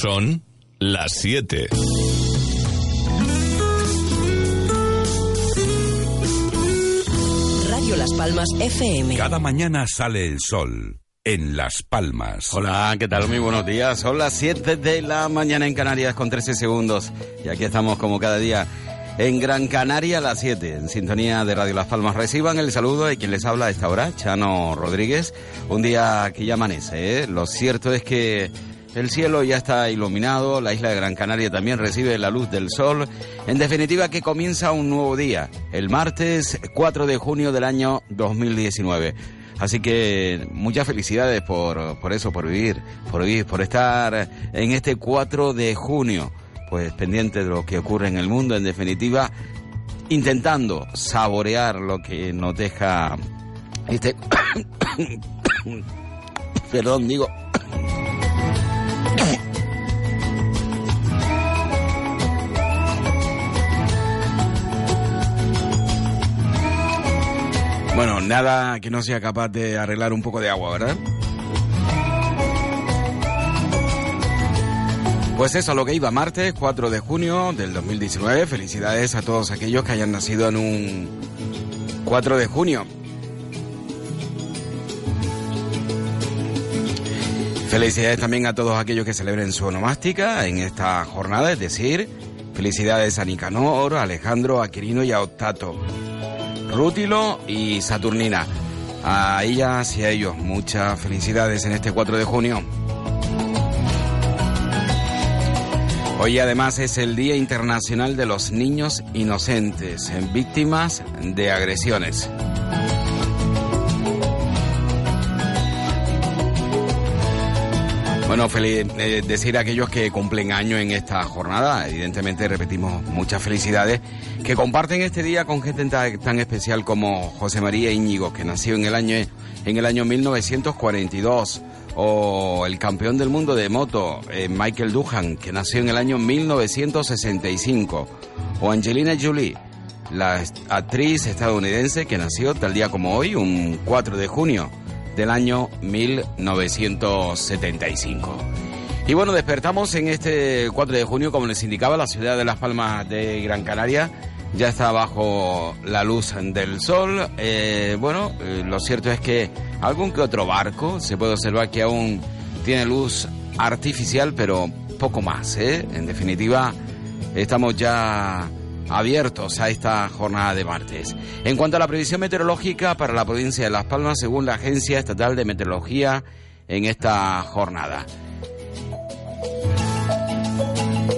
Son las 7. Radio Las Palmas FM. Cada mañana sale el sol en Las Palmas. Hola, ¿qué tal? Muy buenos días. Son las 7 de la mañana en Canarias con 13 segundos. Y aquí estamos como cada día en Gran Canaria a las 7, en sintonía de Radio Las Palmas. Reciban el saludo de quien les habla a esta hora, Chano Rodríguez. Un día que ya amanece, ¿eh? Lo cierto es que el cielo ya está iluminado, la isla de Gran Canaria también recibe la luz del sol. En definitiva, que comienza un nuevo día, el martes 4 de junio del año 2019. Así que muchas felicidades por, por eso, por vivir, por vivir, por estar en este 4 de junio, pues pendiente de lo que ocurre en el mundo, en definitiva, intentando saborear lo que nos deja este... Perdón, digo... Bueno, nada que no sea capaz de arreglar un poco de agua, ¿verdad? Pues eso, lo que iba, martes 4 de junio del 2019. Felicidades a todos aquellos que hayan nacido en un 4 de junio. Felicidades también a todos aquellos que celebren su onomástica en esta jornada, es decir, felicidades a Nicanor, a Alejandro, a Quirino y a Octato. Rútilo y Saturnina. A ellas y a ellos muchas felicidades en este 4 de junio. Hoy además es el Día Internacional de los Niños Inocentes, víctimas de agresiones. Bueno, feliz, eh, decir a aquellos que cumplen año en esta jornada, evidentemente repetimos muchas felicidades, que comparten este día con gente tan, tan, especial como José María Íñigo, que nació en el año en el año 1942, o el campeón del mundo de moto, eh, Michael Duhan, que nació en el año 1965, o Angelina Jolie, la actriz estadounidense que nació tal día como hoy, un 4 de junio del año 1975. Y bueno, despertamos en este 4 de junio, como les indicaba, la ciudad de Las Palmas de Gran Canaria ya está bajo la luz del sol. Eh, bueno, eh, lo cierto es que algún que otro barco se puede observar que aún tiene luz artificial, pero poco más. ¿eh? En definitiva, estamos ya abiertos a esta jornada de martes. En cuanto a la previsión meteorológica para la provincia de Las Palmas, según la Agencia Estatal de Meteorología, en esta jornada.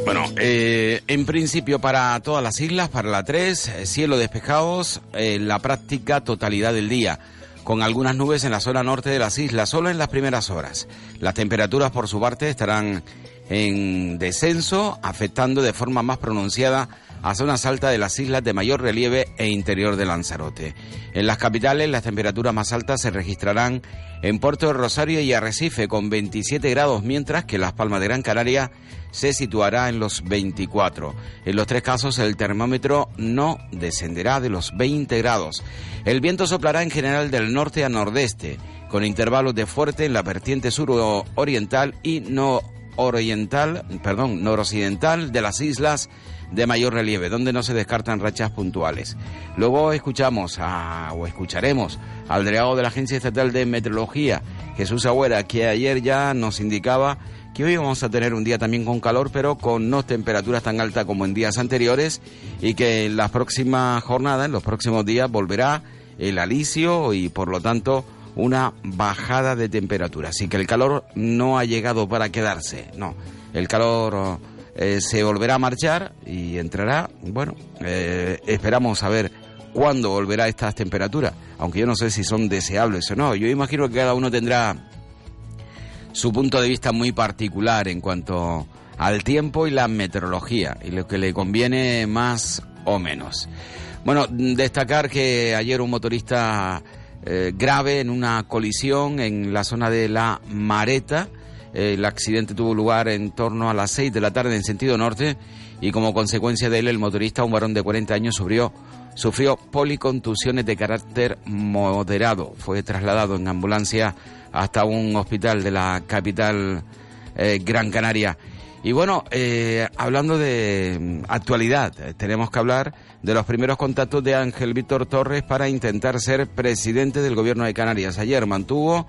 Bueno, eh, en principio para todas las islas, para la 3, eh, cielo despejados, eh, la práctica totalidad del día, con algunas nubes en la zona norte de las islas, solo en las primeras horas. Las temperaturas por su parte estarán en descenso, afectando de forma más pronunciada a zonas altas de las islas de mayor relieve e interior de Lanzarote. En las capitales las temperaturas más altas se registrarán en Puerto de Rosario y Arrecife con 27 grados, mientras que Las Palmas de Gran Canaria se situará en los 24. En los tres casos el termómetro no descenderá de los 20 grados. El viento soplará en general del norte a nordeste, con intervalos de fuerte en la vertiente sur oriental y no oriental, perdón, noroccidental de las islas de mayor relieve, donde no se descartan rachas puntuales. Luego escuchamos a, o escucharemos al delegado de la Agencia Estatal de Meteorología, Jesús Agüera, que ayer ya nos indicaba que hoy vamos a tener un día también con calor, pero con no temperaturas tan altas como en días anteriores, y que en las próximas jornadas, en los próximos días, volverá el alicio y por lo tanto una bajada de temperatura. Así que el calor no ha llegado para quedarse, no. El calor eh, se volverá a marchar y entrará, bueno, eh, esperamos a ver cuándo volverá estas temperaturas, aunque yo no sé si son deseables o no. Yo imagino que cada uno tendrá su punto de vista muy particular en cuanto al tiempo y la meteorología y lo que le conviene más o menos. Bueno, destacar que ayer un motorista eh, grave en una colisión en la zona de la Mareta. el accidente tuvo lugar en torno a las 6 de la tarde en sentido norte y como consecuencia de él el motorista, un varón de 40 años, sufrió, sufrió policontusiones de carácter moderado. Fue trasladado en ambulancia hasta un hospital de la capital eh, Gran Canaria. Y bueno, eh, hablando de mm, actualidad, eh, tenemos que hablar de los primeros contactos de Ángel Víctor Torres para intentar ser presidente del gobierno de Canarias. Ayer mantuvo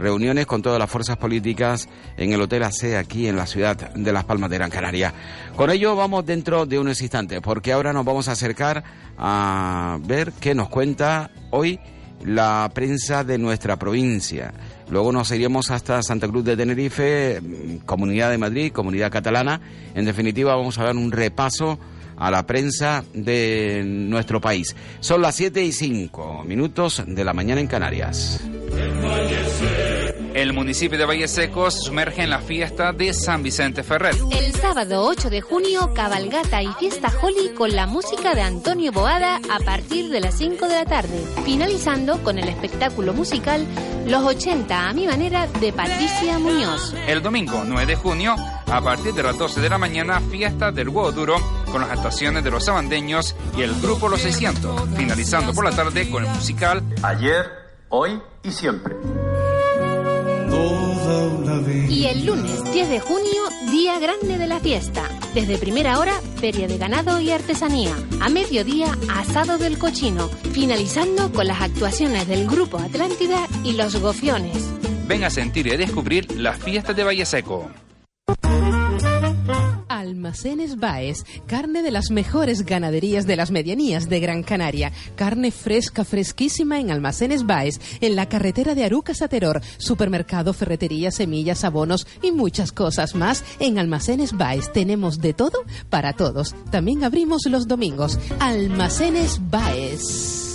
reuniones con todas las fuerzas políticas en el Hotel AC aquí en la ciudad de Las Palmas de Gran Canaria. Con ello vamos dentro de unos instantes, porque ahora nos vamos a acercar a ver qué nos cuenta hoy la prensa de nuestra provincia. Luego nos iríamos hasta Santa Cruz de Tenerife, Comunidad de Madrid, Comunidad Catalana. En definitiva, vamos a dar un repaso a la prensa de nuestro país. Son las 7 y 5 minutos de la mañana en Canarias. El municipio de Valle Seco se sumerge en la fiesta de San Vicente Ferrer. El sábado 8 de junio, cabalgata y fiesta Holly con la música de Antonio Boada a partir de las 5 de la tarde, finalizando con el espectáculo musical Los 80 a mi manera de Patricia Muñoz. El domingo 9 de junio, a partir de las 12 de la mañana, fiesta del huevo duro con las actuaciones de los sabandeños y el grupo Los 600, finalizando por la tarde con el musical Ayer, hoy y siempre. Y el lunes 10 de junio, día grande de la fiesta. Desde primera hora, feria de ganado y artesanía. A mediodía, asado del cochino. Finalizando con las actuaciones del Grupo Atlántida y los Gofiones. Ven a sentir y a descubrir las fiestas de Valle Seco. Almacenes Baez, carne de las mejores ganaderías de las medianías de Gran Canaria. Carne fresca, fresquísima en Almacenes Baez, en la carretera de Arucas a Teror. Supermercado, ferretería, semillas, abonos y muchas cosas más. En Almacenes Baez tenemos de todo para todos. También abrimos los domingos. Almacenes Baez.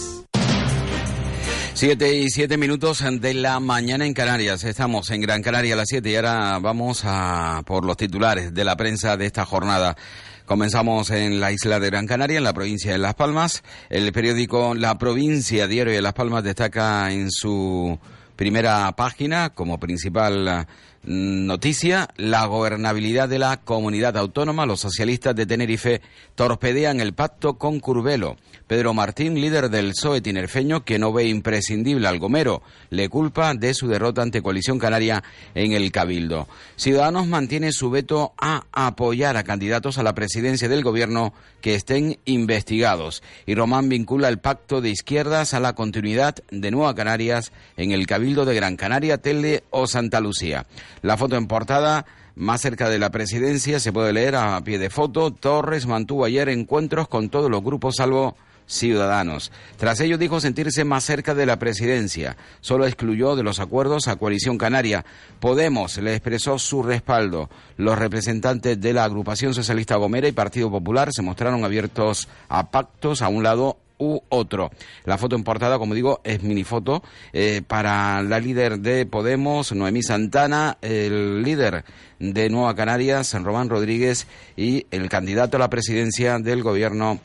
Siete y siete minutos de la mañana en Canarias. Estamos en Gran Canaria a las siete y ahora vamos a por los titulares de la prensa de esta jornada. Comenzamos en la isla de Gran Canaria, en la provincia de Las Palmas. El periódico La Provincia Diario de Las Palmas destaca en su primera página como principal noticia la gobernabilidad de la comunidad autónoma. Los socialistas de Tenerife torpedean el pacto con Curbelo. Pedro Martín, líder del PSOE tinerfeño, que no ve imprescindible al Gomero, le culpa de su derrota ante Coalición Canaria en el Cabildo. Ciudadanos mantiene su veto a apoyar a candidatos a la presidencia del gobierno que estén investigados. Y Román vincula el pacto de izquierdas a la continuidad de Nueva Canarias en el Cabildo de Gran Canaria, Telde o Santa Lucía. La foto en portada más cerca de la presidencia se puede leer a pie de foto. Torres mantuvo ayer encuentros con todos los grupos salvo Ciudadanos. Tras ello dijo sentirse más cerca de la presidencia. Solo excluyó de los acuerdos a Coalición Canaria. Podemos le expresó su respaldo. Los representantes de la agrupación socialista Gomera y Partido Popular se mostraron abiertos a pactos a un lado u otro. La foto en portada, como digo, es minifoto eh, para la líder de Podemos, Noemí Santana, el líder de Nueva Canarias, Román Rodríguez, y el candidato a la presidencia del gobierno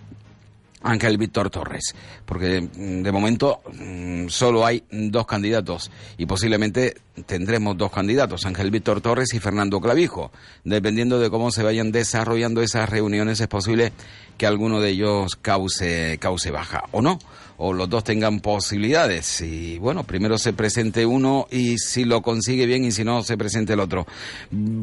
Ángel Víctor Torres, porque mm, de momento mm, solo hay dos candidatos y posiblemente tendremos dos candidatos, Ángel Víctor Torres y Fernando Clavijo. Dependiendo de cómo se vayan desarrollando esas reuniones es posible que alguno de ellos cause, cause baja o no o los dos tengan posibilidades. Y bueno, primero se presente uno y si lo consigue bien y si no, se presente el otro.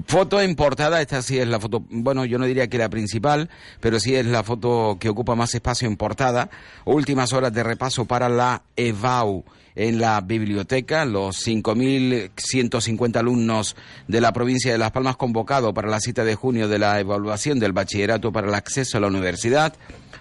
Foto en portada, esta sí es la foto, bueno, yo no diría que la principal, pero sí es la foto que ocupa más espacio en portada. Últimas horas de repaso para la EVAU en la biblioteca. Los 5.150 alumnos de la provincia de Las Palmas convocados para la cita de junio de la evaluación del bachillerato para el acceso a la universidad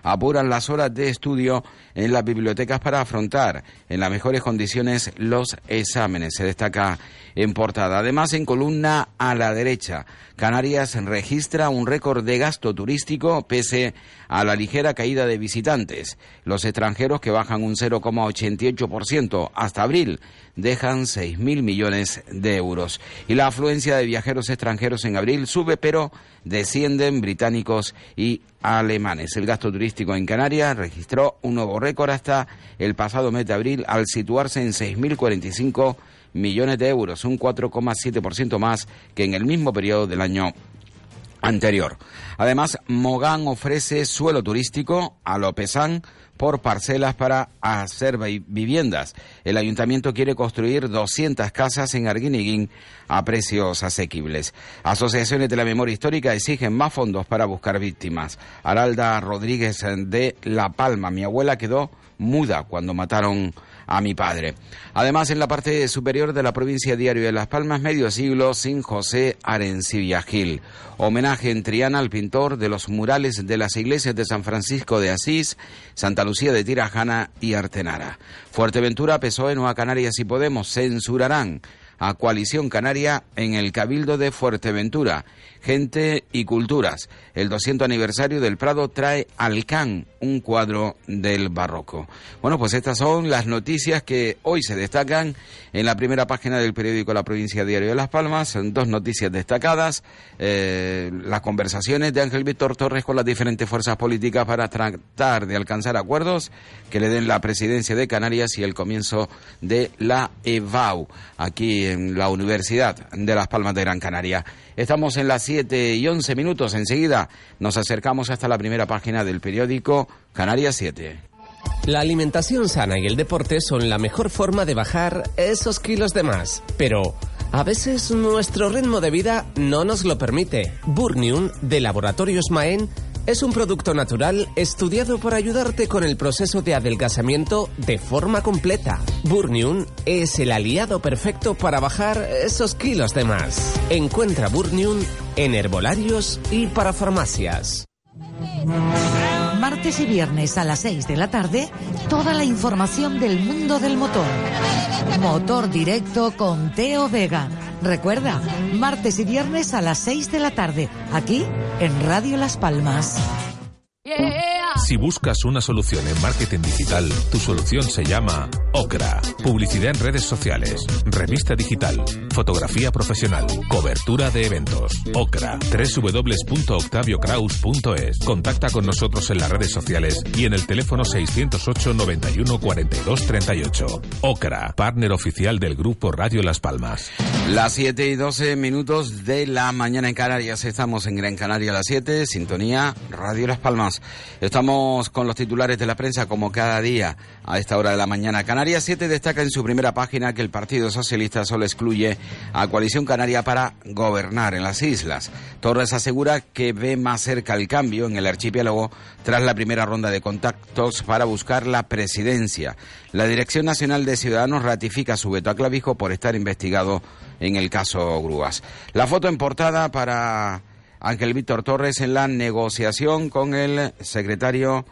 apuran las horas de estudio en las bibliotecas para afrontar en las mejores condiciones los exámenes. Se destaca en portada. Además, en columna a la derecha, Canarias registra un récord de gasto turístico pese a la ligera caída de visitantes. Los extranjeros que bajan un 0,88% hasta abril dejan 6.000 millones de euros. Y la afluencia de viajeros extranjeros en abril sube, pero descienden británicos y alemanes. El gasto turístico en Canarias registró un nuevo récord hasta el pasado mes de abril al situarse en 6.045 millones de euros, un 4,7% más que en el mismo periodo del año anterior. Además, Mogán ofrece suelo turístico a Lopezán por parcelas para hacer viviendas. El ayuntamiento quiere construir 200 casas en Arguiniguín a precios asequibles. Asociaciones de la memoria histórica exigen más fondos para buscar víctimas. Aralda Rodríguez de La Palma, mi abuela quedó muda cuando mataron a mi padre. Además, en la parte superior de la provincia Diario de Las Palmas, medio siglo sin José Arencibia Gil. Homenaje en Triana al pintor de los murales de las iglesias de San Francisco de Asís, Santa Lucía de Tirajana y Artenara. Fuerteventura, PSOE, Nueva Canarias y Podemos censurarán a Coalición Canaria en el Cabildo de Fuerteventura. Gente y Culturas. El 200 aniversario del Prado trae al Can un cuadro del barroco. Bueno, pues estas son las noticias que hoy se destacan en la primera página del periódico La Provincia Diario de Las Palmas. Son dos noticias destacadas. Eh, las conversaciones de Ángel Víctor Torres con las diferentes fuerzas políticas para tratar de alcanzar acuerdos que le den la presidencia de Canarias y el comienzo de la EVAU aquí en la Universidad de Las Palmas de Gran Canaria. Estamos en las 7 y 11 minutos. Enseguida nos acercamos hasta la primera página del periódico Canarias 7. La alimentación sana y el deporte son la mejor forma de bajar esos kilos de más. Pero a veces nuestro ritmo de vida no nos lo permite. Burnium de Laboratorios Maen es un producto natural estudiado para ayudarte con el proceso de adelgazamiento de forma completa. Burnium es el aliado perfecto para bajar esos kilos de más. Encuentra Burnium en herbolarios y para farmacias. Martes y viernes a las 6 de la tarde, toda la información del mundo del motor. Motor directo con Teo Vega. Recuerda, martes y viernes a las 6 de la tarde, aquí en Radio Las Palmas. Si buscas una solución en marketing digital, tu solución se llama Ocra. Publicidad en redes sociales, revista digital, fotografía profesional, cobertura de eventos. Ocra. www.octaviocraus.es. Contacta con nosotros en las redes sociales y en el teléfono 608 91 42 38. Ocra, partner oficial del grupo Radio Las Palmas. Las 7 y 12 minutos de la mañana en Canarias. Estamos en Gran Canaria a las 7, sintonía Radio Las Palmas. Estamos con los titulares de la prensa como cada día a esta hora de la mañana. Canarias 7 destaca en su primera página que el Partido Socialista solo excluye a Coalición Canaria para gobernar en las islas. Torres asegura que ve más cerca el cambio en el archipiélago tras la primera ronda de contactos para buscar la presidencia. La Dirección Nacional de Ciudadanos ratifica su veto a Clavijo por estar investigado en el caso Grúas. La foto en portada para Ángel Víctor Torres en la negociación con el secretario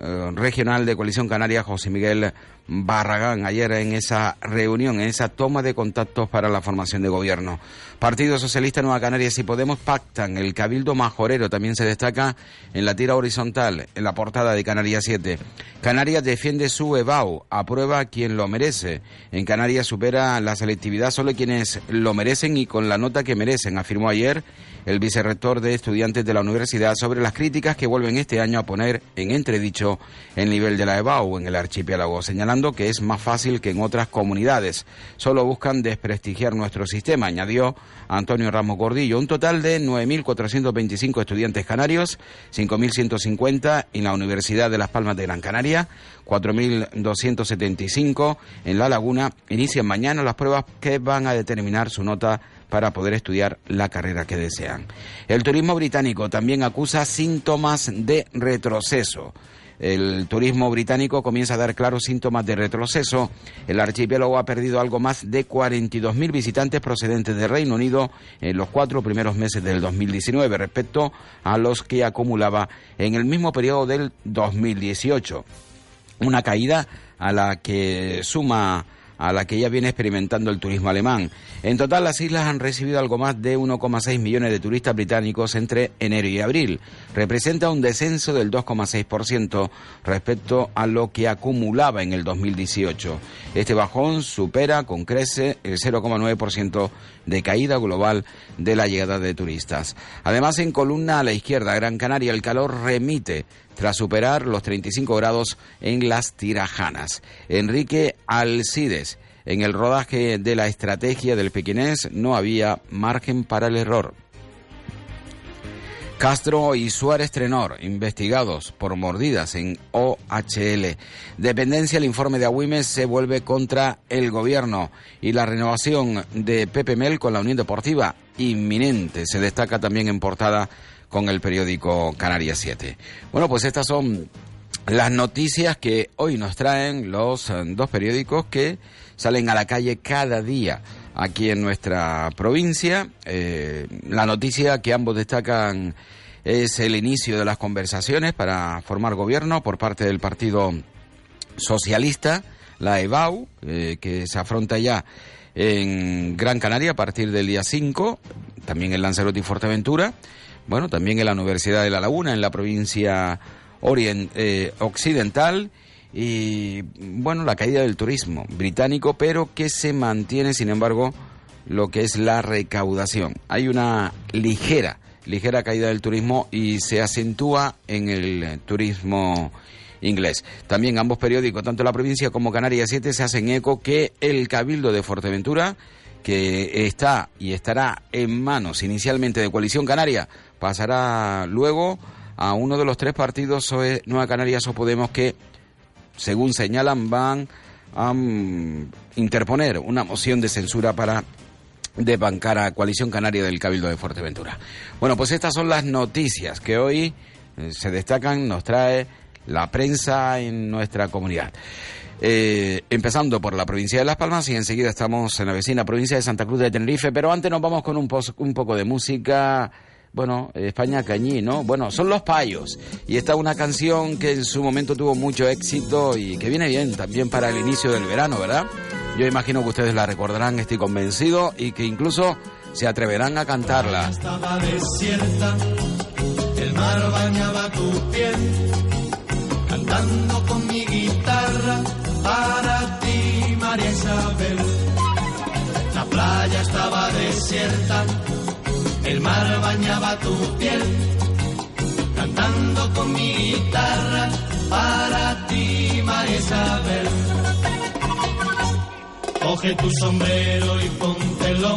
eh, regional de Coalición Canaria, José Miguel Barragán, ayer en esa reunión, en esa toma de contactos para la formación de gobierno. Partido Socialista Nueva Canarias y Podemos pactan. El Cabildo Majorero también se destaca en la tira horizontal, en la portada de Canarias 7. Canarias defiende su EBAU, aprueba quien lo merece. En Canarias supera la selectividad solo quienes lo merecen y con la nota que merecen, afirmó ayer el vicerrector de estudiantes de la universidad sobre las críticas que vuelven este año a poner en entredicho el nivel de la EBAU en el archipiélago, señalando que es más fácil que en otras comunidades. Solo buscan desprestigiar nuestro sistema, añadió Antonio Ramos Gordillo. Un total de 9.425 estudiantes canarios, 5.150 en la Universidad de Las Palmas de Gran Canaria, 4.275 en La Laguna. Inician mañana las pruebas que van a determinar su nota para poder estudiar la carrera que desean. El turismo británico también acusa síntomas de retroceso. El turismo británico comienza a dar claros síntomas de retroceso. El archipiélago ha perdido algo más de 42.000 visitantes procedentes del Reino Unido en los cuatro primeros meses del 2019 respecto a los que acumulaba en el mismo periodo del 2018. Una caída a la que suma a la que ya viene experimentando el turismo alemán. En total, las islas han recibido algo más de 1,6 millones de turistas británicos entre enero y abril. Representa un descenso del 2,6% respecto a lo que acumulaba en el 2018. Este bajón supera con crece el 0,9% de caída global de la llegada de turistas. Además, en columna a la izquierda, Gran Canaria, el calor remite tras superar los 35 grados en las tirajanas. Enrique Alcides. En el rodaje de la estrategia del pequinés no había margen para el error. Castro y Suárez Trenor, investigados por mordidas en OHL. Dependencia, el informe de Agüimes se vuelve contra el gobierno y la renovación de Pepe Mel con la Unión Deportiva inminente. Se destaca también en portada con el periódico Canarias 7. Bueno, pues estas son las noticias que hoy nos traen los eh, dos periódicos que salen a la calle cada día aquí en nuestra provincia. Eh, la noticia que ambos destacan es el inicio de las conversaciones para formar gobierno por parte del Partido Socialista, la EBAU, eh, que se afronta ya en Gran Canaria a partir del día 5, también en Lanzarote y Fuerteventura, bueno, también en la Universidad de La Laguna, en la provincia eh, occidental, y bueno, la caída del turismo británico, pero que se mantiene, sin embargo, lo que es la recaudación. Hay una ligera, ligera caída del turismo y se acentúa en el turismo inglés. También ambos periódicos, tanto la provincia como Canarias 7, se hacen eco que el Cabildo de Fuerteventura, que está y estará en manos inicialmente de Coalición Canaria, pasará luego a uno de los tres partidos, Nueva Canarias o Podemos, que según señalan, van a mm, interponer una moción de censura para desbancar a Coalición Canaria del Cabildo de Fuerteventura. Bueno, pues estas son las noticias que hoy eh, se destacan, nos trae la prensa en nuestra comunidad. Eh, empezando por la provincia de Las Palmas y enseguida estamos en la vecina provincia de Santa Cruz de Tenerife, pero antes nos vamos con un, un poco de música bueno, España Cañí, ¿no? Bueno, son los payos. Y esta es una canción que en su momento tuvo mucho éxito y que viene bien también para el inicio del verano, ¿verdad? Yo imagino que ustedes la recordarán, estoy convencido, y que incluso se atreverán a cantarla. Estaba desierta, el mar bañaba tu piel, cantando con mi guitarra para ti, María Isabel. La playa estaba desierta el mar bañaba tu piel, cantando con mi guitarra para ti, María Isabel. Coge tu sombrero y póntelo,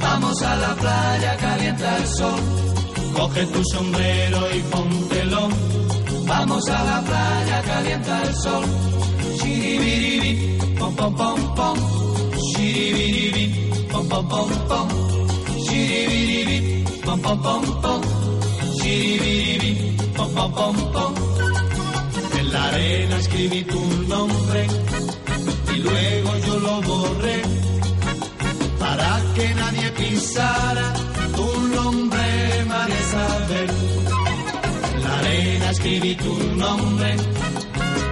vamos a la playa, calienta el sol. Coge tu sombrero y póntelo, vamos a la playa, calienta el sol. Shiribiribi, pom pom pom pom, shiribiribi, pom pom pom pom pom pom pom pom, pom pom pom pom. En la arena escribí tu nombre y luego yo lo borré para que nadie pisara tu nombre, María Isabel. En la arena escribí tu nombre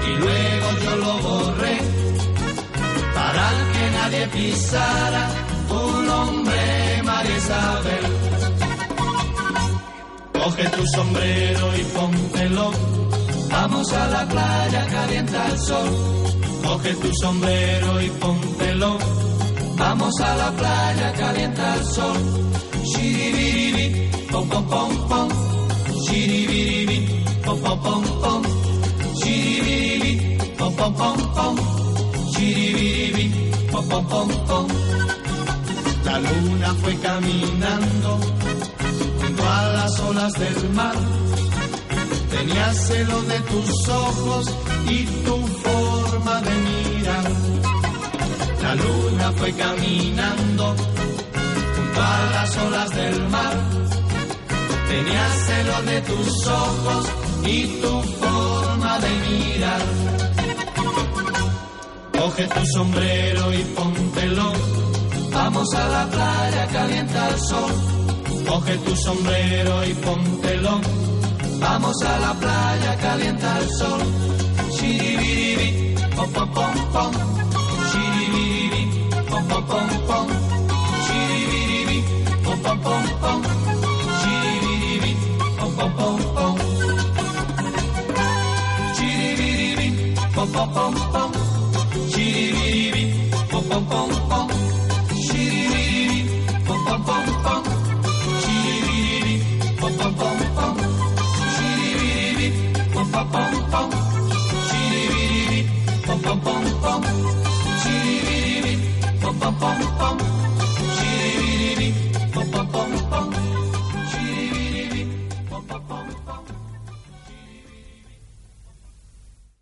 y luego yo lo borré para que nadie pisara tu nombre. Coge tu sombrero y póntelo, vamos a la playa, calienta el sol. Coge tu sombrero y póntelo, vamos a la playa, calienta el sol. Shiribiribi, pom pom pom pom, shiribiribi, pom pom pom pom, shiribiribi, pom pom pom pom, shiribiribi, pom pom pom pom. La luna fue caminando junto a las olas del mar. Tenía celo de tus ojos y tu forma de mirar. La luna fue caminando junto a las olas del mar. Tenía celo de tus ojos y tu forma de mirar. Coge tu sombrero y póntelo Vamos a la playa, calienta el sol. Coge tu sombrero y póntelo. Vamos a la playa, calienta el sol. Shiribiribi, pom pom pom pom. Shiribiribi. pom pom pom, chiribiribi, pom pom pom pom, chiribiribi, pom pom pom pom, chiribiribi, pom pom pom pom, chiribiribi, pom pom pom pom,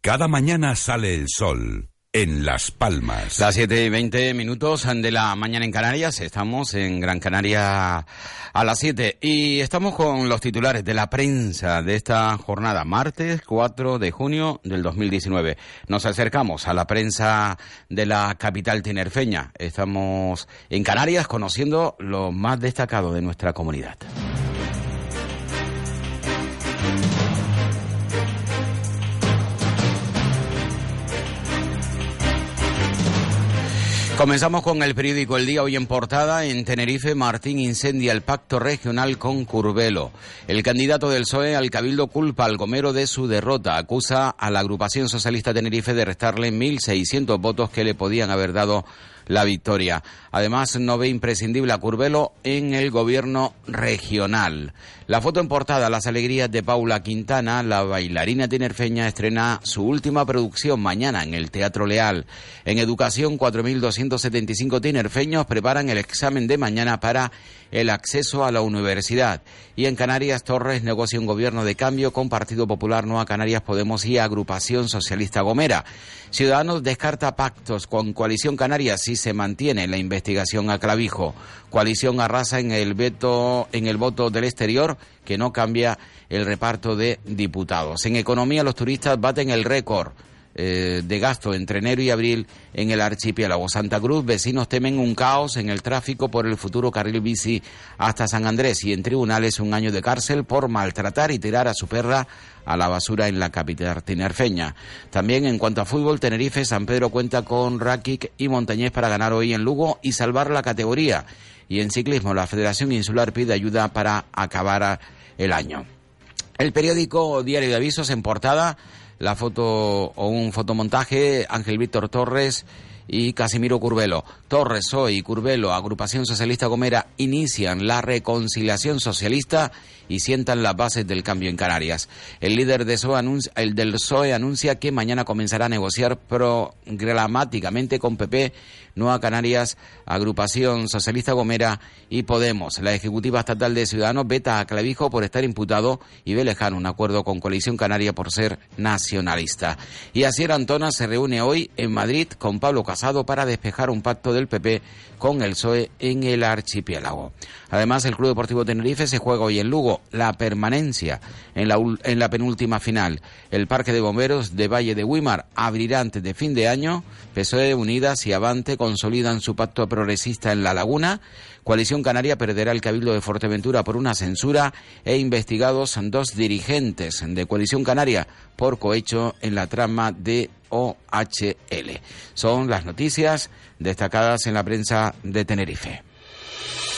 Cada mañana sale el sol en Las Palmas. Las 7 y 20 minutos de la mañana en Canarias. Estamos en Gran Canaria a las 7 y estamos con los titulares de la prensa de esta jornada, martes 4 de junio del 2019. Nos acercamos a la prensa de la capital tinerfeña. Estamos en Canarias conociendo lo más destacado de nuestra comunidad. Comenzamos con el periódico El Día hoy en portada. En Tenerife, Martín incendia el pacto regional con Curbelo. El candidato del PSOE al Cabildo culpa al Gomero de su derrota. Acusa a la agrupación socialista Tenerife de restarle 1.600 votos que le podían haber dado la victoria. Además, no ve imprescindible a Curbelo en el gobierno regional. La foto en portada, las alegrías de Paula Quintana, la bailarina tinerfeña, estrena su última producción mañana en el Teatro Leal. En educación, 4.275 tinerfeños preparan el examen de mañana para el acceso a la universidad. Y en Canarias, Torres negocia un gobierno de cambio con Partido Popular, Nueva Canarias Podemos y Agrupación Socialista Gomera. Ciudadanos descarta pactos con Coalición Canaria si se mantiene la investigación a Clavijo. Coalición arrasa en el veto, en el voto del exterior que no cambia el reparto de diputados. En economía los turistas baten el récord eh, de gasto entre enero y abril en el archipiélago Santa Cruz. Vecinos temen un caos en el tráfico por el futuro carril bici hasta San Andrés y en tribunales un año de cárcel por maltratar y tirar a su perra a la basura en la capital tinerfeña. También en cuanto a fútbol, Tenerife, San Pedro cuenta con Rakic y Montañés para ganar hoy en Lugo y salvar la categoría. Y en ciclismo, la Federación Insular pide ayuda para acabar el año. El periódico Diario de Avisos en portada la foto o un fotomontaje, Ángel Víctor Torres y Casimiro Curbelo. Torres hoy y Curbelo, Agrupación Socialista Gomera, inician la reconciliación socialista y sientan las bases del cambio en Canarias. El líder de PSOE anuncia, el del PSOE anuncia que mañana comenzará a negociar programáticamente con PP, Nueva Canarias, Agrupación Socialista Gomera y Podemos. La Ejecutiva Estatal de Ciudadanos veta a Clavijo por estar imputado y ve lejano un acuerdo con Coalición Canaria por ser nacionalista. Y Asier Antona se reúne hoy en Madrid con Pablo Casado para despejar un pacto del PP con el PSOE en el archipiélago. Además, el Club Deportivo Tenerife se juega hoy en Lugo la permanencia en la, en la penúltima final. El Parque de Bomberos de Valle de Guimar abrirá antes de fin de año. PSOE Unidas y Avante consolidan su pacto progresista en La Laguna. Coalición Canaria perderá el Cabildo de Fuerteventura por una censura e investigados dos dirigentes de Coalición Canaria por cohecho en la trama de OHL. Son las noticias destacadas en la prensa de Tenerife.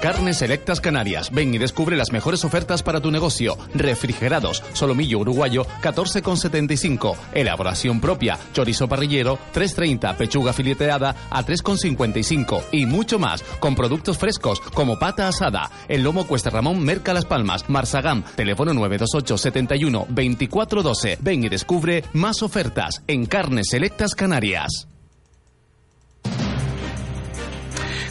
Carnes Selectas Canarias. Ven y descubre las mejores ofertas para tu negocio. Refrigerados, solomillo uruguayo, 14,75. Elaboración propia, chorizo parrillero, 3,30. Pechuga fileteada a 3,55. Y mucho más, con productos frescos como pata asada. El lomo Cuesta Ramón Merca Las Palmas, Marsagam, teléfono 928 71 2412. Ven y descubre más ofertas en Carnes Selectas Canarias.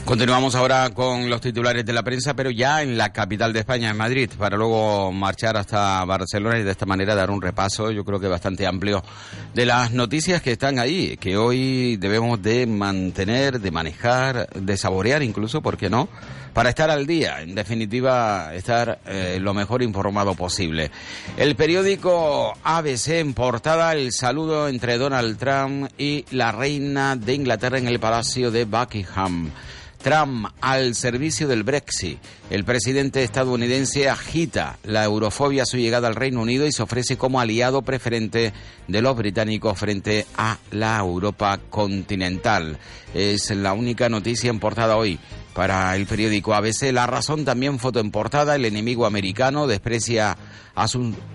Continuamos ahora con los titulares de la prensa, pero ya en la capital de España, en Madrid, para luego marchar hasta Barcelona y de esta manera dar un repaso, yo creo que bastante amplio, de las noticias que están ahí, que hoy debemos de mantener, de manejar, de saborear incluso, ¿por qué no? Para estar al día, en definitiva, estar eh, lo mejor informado posible. El periódico ABC en portada, el saludo entre Donald Trump y la reina de Inglaterra en el Palacio de Buckingham. Trump al servicio del Brexit. El presidente estadounidense agita la eurofobia a su llegada al Reino Unido y se ofrece como aliado preferente de los británicos frente a la Europa continental. Es la única noticia en portada hoy para el periódico ABC. La razón también foto en portada. El enemigo americano desprecia a,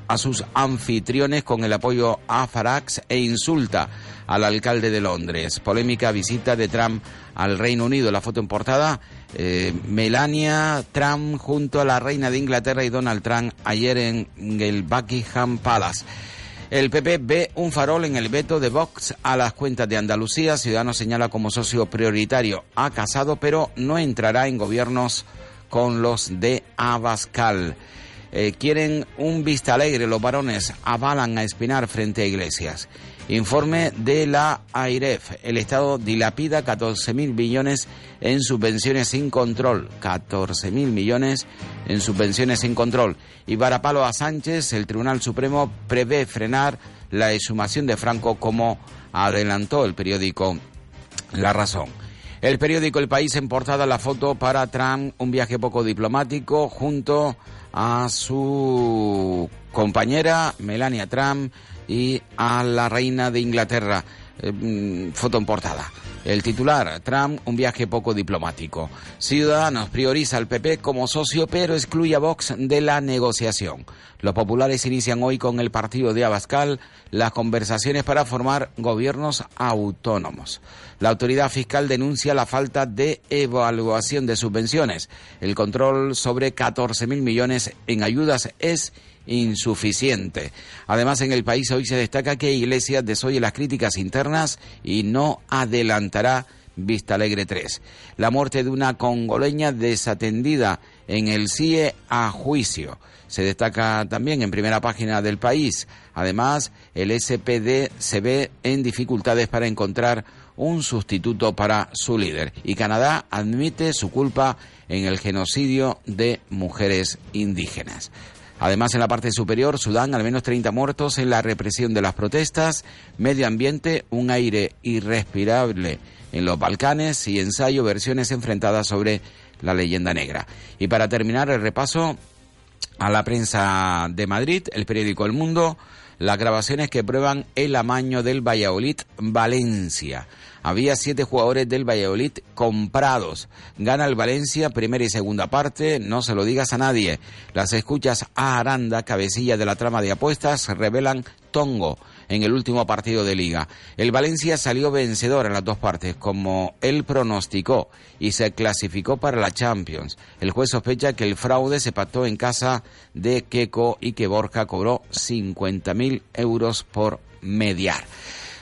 a sus anfitriones con el apoyo a Farax e insulta al alcalde de Londres. Polémica visita de Trump al Reino Unido. La foto en portada, eh, Melania Trump junto a la reina de Inglaterra y Donald Trump ayer en el Buckingham Palace. El PP ve un farol en el veto de Vox a las cuentas de Andalucía. Ciudadanos señala como socio prioritario a Casado, pero no entrará en gobiernos con los de Abascal. Eh, quieren un vista alegre. Los varones avalan a Espinar frente a Iglesias. Informe de la AIREF. El Estado dilapida 14.000 millones en subvenciones sin control. 14.000 millones en subvenciones sin control. Y para palo a Sánchez, el Tribunal Supremo prevé frenar la exhumación de Franco como adelantó el periódico La Razón. El periódico El País en portada la foto para Trump, un viaje poco diplomático junto a su compañera Melania Trump y a la reina de Inglaterra. Eh, mm, foto en portada. El titular, Trump, un viaje poco diplomático. Ciudadanos prioriza al PP como socio, pero excluye a Vox de la negociación. Los populares inician hoy con el partido de Abascal las conversaciones para formar gobiernos autónomos. La autoridad fiscal denuncia la falta de evaluación de subvenciones. El control sobre 14.000 millones en ayudas es insuficiente. Además, en el país hoy se destaca que Iglesias desoye las críticas internas y no adelantará Vista Alegre 3. La muerte de una congoleña desatendida en el CIE a juicio. Se destaca también en primera página del país. Además, el SPD se ve en dificultades para encontrar un sustituto para su líder. Y Canadá admite su culpa en el genocidio de mujeres indígenas. Además, en la parte superior, Sudán, al menos 30 muertos en la represión de las protestas, medio ambiente, un aire irrespirable en los Balcanes y ensayo, versiones enfrentadas sobre la leyenda negra. Y para terminar el repaso a la prensa de Madrid, el periódico El Mundo, las grabaciones que prueban el amaño del Valladolid Valencia. Había siete jugadores del Valladolid comprados. Gana el Valencia, primera y segunda parte, no se lo digas a nadie. Las escuchas a Aranda, cabecilla de la trama de apuestas, revelan Tongo en el último partido de liga. El Valencia salió vencedor en las dos partes, como él pronosticó, y se clasificó para la Champions. El juez sospecha que el fraude se pactó en casa de Keco y que Borja cobró 50.000 euros por mediar.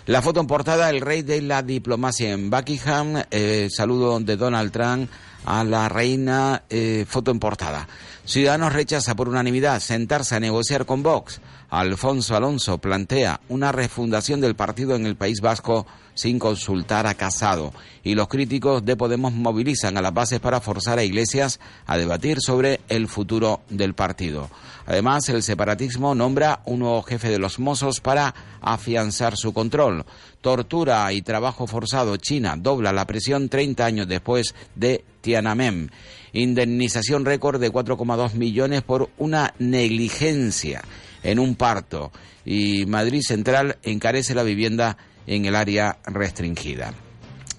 La foto en portada, el rey de la diplomacia en Buckingham, eh, saludo de Donald Trump a la reina, eh, foto en portada. Ciudadanos rechaza por unanimidad sentarse a negociar con Vox. Alfonso Alonso plantea una refundación del partido en el País Vasco sin consultar a Casado. Y los críticos de Podemos movilizan a las bases para forzar a Iglesias a debatir sobre el futuro del partido. Además, el separatismo nombra un nuevo jefe de los Mossos para afianzar su control. Tortura y trabajo forzado. China dobla la presión 30 años después de Tiananmen. Indemnización récord de 4,2 millones por una negligencia en un parto. Y Madrid Central encarece la vivienda en el área restringida.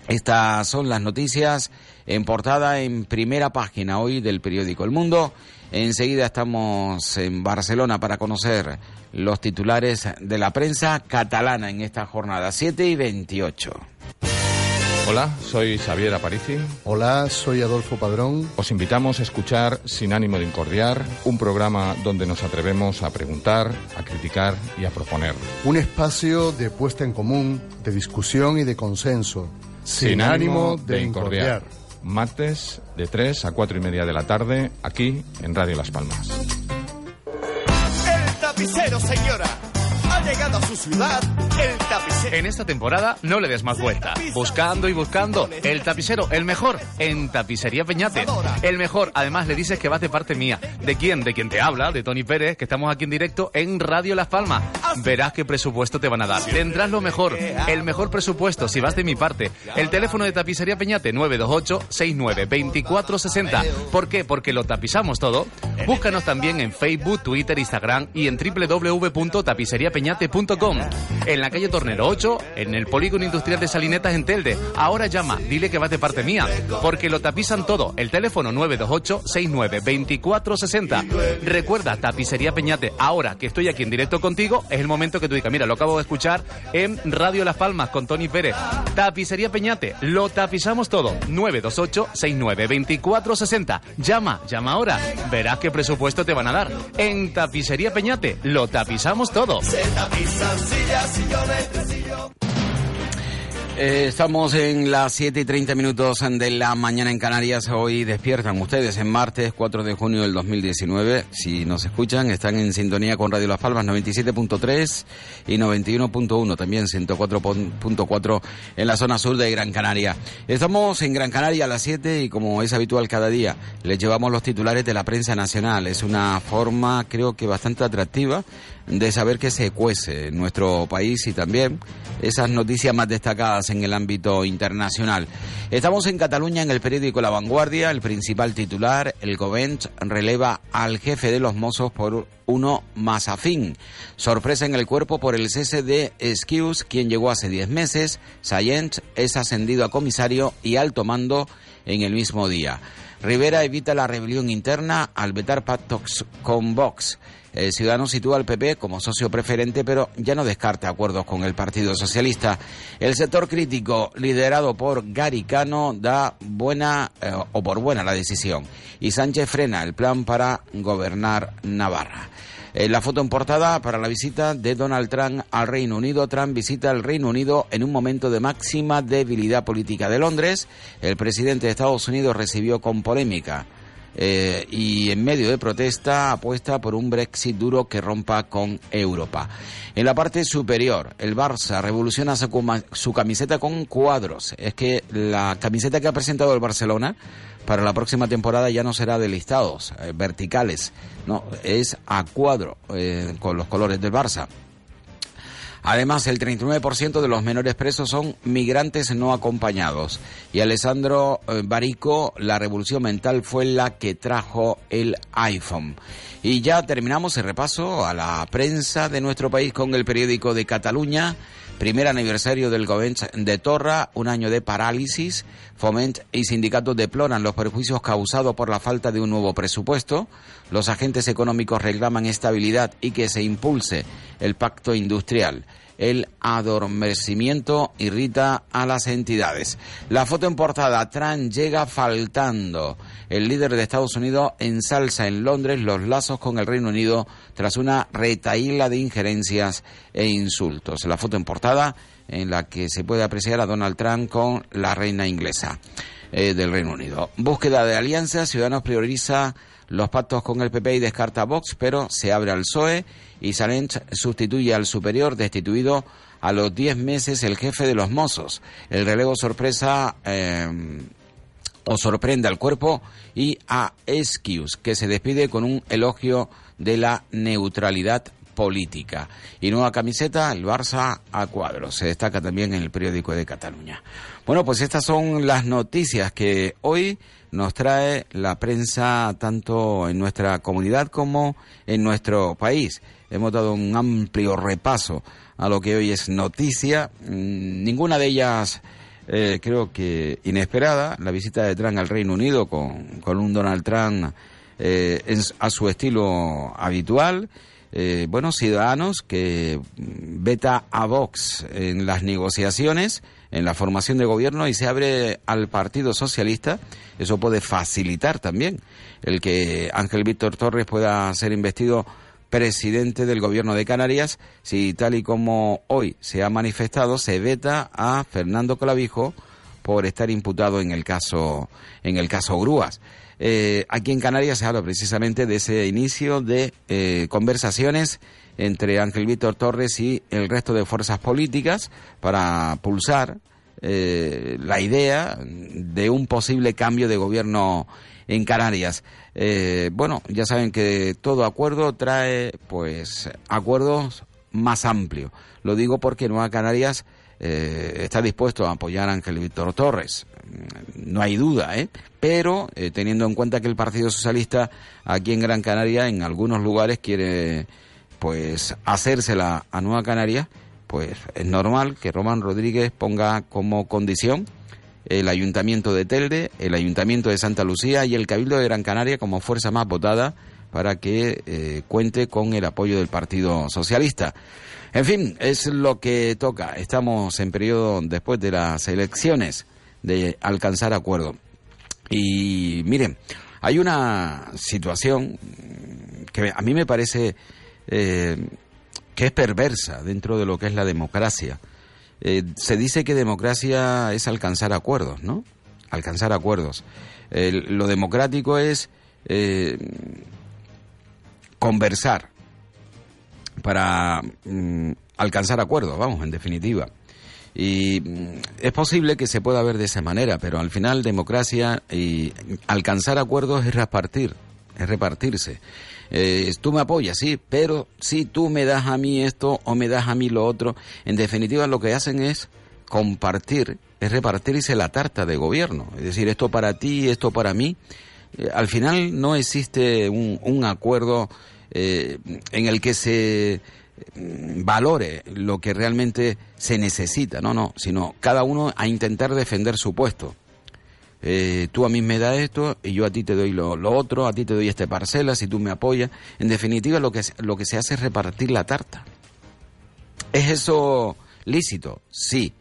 Estas son las noticias en portada en primera página hoy del periódico El Mundo. Enseguida estamos en Barcelona para conocer los titulares de la prensa catalana en esta jornada 7 y 28. Hola, soy Xavier Aparici. Hola, soy Adolfo Padrón. Os invitamos a escuchar Sin ánimo de incordiar, un programa donde nos atrevemos a preguntar, a criticar y a proponer. Un espacio de puesta en común, de discusión y de consenso. Sin, ánimo de, incordiar. martes de 3 a 4 y media de la tarde, aquí en Radio Las Palmas. El tapicero, señora. Ha llegado a su ciudad. En esta temporada no le des más vuelta. Buscando y buscando. El tapicero, el mejor, en Tapicería Peñate. El mejor, además le dices que vas de parte mía. ¿De quién? De quien te habla, de Tony Pérez, que estamos aquí en directo en Radio Las Palmas. Verás qué presupuesto te van a dar. Tendrás lo mejor, el mejor presupuesto si vas de mi parte. El teléfono de Tapicería Peñate, 928-69-2460. ¿Por qué? Porque lo tapizamos todo. Búscanos también en Facebook, Twitter, Instagram y en www.tapiceriapeñate.com. En la calle Tornero 8, en el Polígono Industrial de Salinetas en Telde. Ahora llama, dile que vas de parte mía, porque lo tapizan todo. El teléfono 928-69-2460. Recuerda, Tapicería Peñate. Ahora que estoy aquí en directo contigo, es el momento que tú digas, mira, lo acabo de escuchar en Radio Las Palmas con Tony Pérez. Tapicería Peñate, lo tapizamos todo. 928-69-2460. Llama, llama ahora. Verás qué presupuesto te van a dar. En Tapicería Peñate, lo tapizamos todo. Se tapizan sillas, sillones, Radio. Eh, estamos en las 7 y 30 minutos de la mañana en Canarias. Hoy despiertan ustedes en martes 4 de junio del 2019. Si nos escuchan, están en sintonía con Radio Las Palmas 97.3 y 91.1, también 104.4 en la zona sur de Gran Canaria. Estamos en Gran Canaria a las 7 y como es habitual cada día, les llevamos los titulares de la prensa nacional. Es una forma, creo que bastante atractiva de saber que se cuece en nuestro país y también esas noticias más destacadas en el ámbito internacional. Estamos en Cataluña en el periódico La Vanguardia, el principal titular, el Govent releva al jefe de los Mossos por uno más afín. Sorpresa en el cuerpo por el cese de quien llegó hace 10 meses. Sayent es ascendido a comisario y alto mando en el mismo día. Rivera evita la rebelión interna al vetar pactos con Vox. El Ciudadano sitúa al PP como socio preferente, pero ya no descarta acuerdos con el Partido Socialista. El sector crítico, liderado por Garicano, da buena eh, o por buena la decisión. Y Sánchez frena el plan para gobernar Navarra. Eh, la foto en portada para la visita de Donald Trump al Reino Unido. Trump visita el Reino Unido en un momento de máxima debilidad política de Londres. El presidente de Estados Unidos recibió con polémica eh, y en medio de protesta apuesta por un Brexit duro que rompa con Europa. En la parte superior, el Barça revoluciona su, su camiseta con cuadros. Es que la camiseta que ha presentado el Barcelona para la próxima temporada ya no será de listados eh, verticales, no, es a cuadro eh, con los colores del Barça. Además, el 39% de los menores presos son migrantes no acompañados. Y Alessandro eh, Barico, la revolución mental fue la que trajo el iPhone. Y ya terminamos el repaso a la prensa de nuestro país con el periódico de Cataluña. Primer aniversario del Govern de Torra, un año de parálisis. Foment y sindicatos deploran los perjuicios causados por la falta de un nuevo presupuesto. Los agentes económicos reclaman estabilidad y que se impulse el pacto industrial. El adormecimiento irrita a las entidades. La foto en portada, Trump llega faltando. El líder de Estados Unidos ensalza en Londres los lazos con el Reino Unido tras una retaíla de injerencias e insultos. La foto en portada en la que se puede apreciar a Donald Trump con la reina inglesa eh, del Reino Unido. Búsqueda de alianzas, Ciudadanos prioriza los pactos con el PP y descarta Vox, pero se abre al PSOE y Salent sustituye al superior destituido a los 10 meses el jefe de los mozos. El relevo sorpresa eh, o sorprende al cuerpo y a Esquius, que se despide con un elogio de la neutralidad política. Y nueva camiseta, el Barça a cuadros. Se destaca también en el periódico de Cataluña. Bueno, pues estas son las noticias que hoy nos trae la prensa tanto en nuestra comunidad como en nuestro país. Hemos dado un amplio repaso a lo que hoy es noticia. Mm, Ninguna de ellas eh, creo que inesperada. La visita de Trump al Reino Unido con, con un Donald Trump eh, a su estilo habitual. Eh, bueno, ciudadanos que mm, veta a Vox en las negociaciones, en la formación de gobierno y se abre al Partido Socialista. Eso puede facilitar también el que Ángel Víctor Torres pueda ser investido presidente del gobierno de Canarias si tal y como hoy se ha manifestado se veta a Fernando Clavijo por estar imputado en el caso, en el caso Grúas. Eh, aquí en Canarias se habla precisamente de ese inicio de eh, conversaciones entre Ángel Víctor Torres y el resto de fuerzas políticas para pulsar eh, la idea de un posible cambio de gobierno en Canarias. Eh, bueno, ya saben que todo acuerdo trae, pues, acuerdos más amplios. Lo digo porque Nueva Canarias eh, está dispuesto a apoyar a Ángel Víctor Torres. No hay duda, ¿eh? Pero eh, teniendo en cuenta que el Partido Socialista aquí en Gran Canaria, en algunos lugares, quiere, pues, hacérsela a Nueva Canaria, pues es normal que Román Rodríguez ponga como condición el Ayuntamiento de Telde, el Ayuntamiento de Santa Lucía y el Cabildo de Gran Canaria como fuerza más votada para que eh, cuente con el apoyo del Partido Socialista. En fin, es lo que toca. Estamos en periodo después de las elecciones de alcanzar acuerdo. Y miren, hay una situación que a mí me parece eh, que es perversa dentro de lo que es la democracia. Eh, se dice que democracia es alcanzar acuerdos, ¿no? Alcanzar acuerdos. Lo democrático es eh, conversar para mm, alcanzar acuerdos, vamos, en definitiva. Y mm, es posible que se pueda ver de esa manera, pero al final democracia y alcanzar acuerdos es repartir, es repartirse. Eh, tú me apoyas, sí, pero si tú me das a mí esto o me das a mí lo otro, en definitiva lo que hacen es compartir, es repartirse la tarta de gobierno, es decir, esto para ti, esto para mí. Eh, al final no existe un, un acuerdo eh, en el que se valore lo que realmente se necesita, no, no, sino cada uno a intentar defender su puesto. Eh, tú a mí me das esto y yo a ti te doy lo, otro, a ti te doy esta parcela si tú me apoyas. En definitiva, lo que, lo que se hace es repartir la tarta. ¿Es eso lícito? Sí.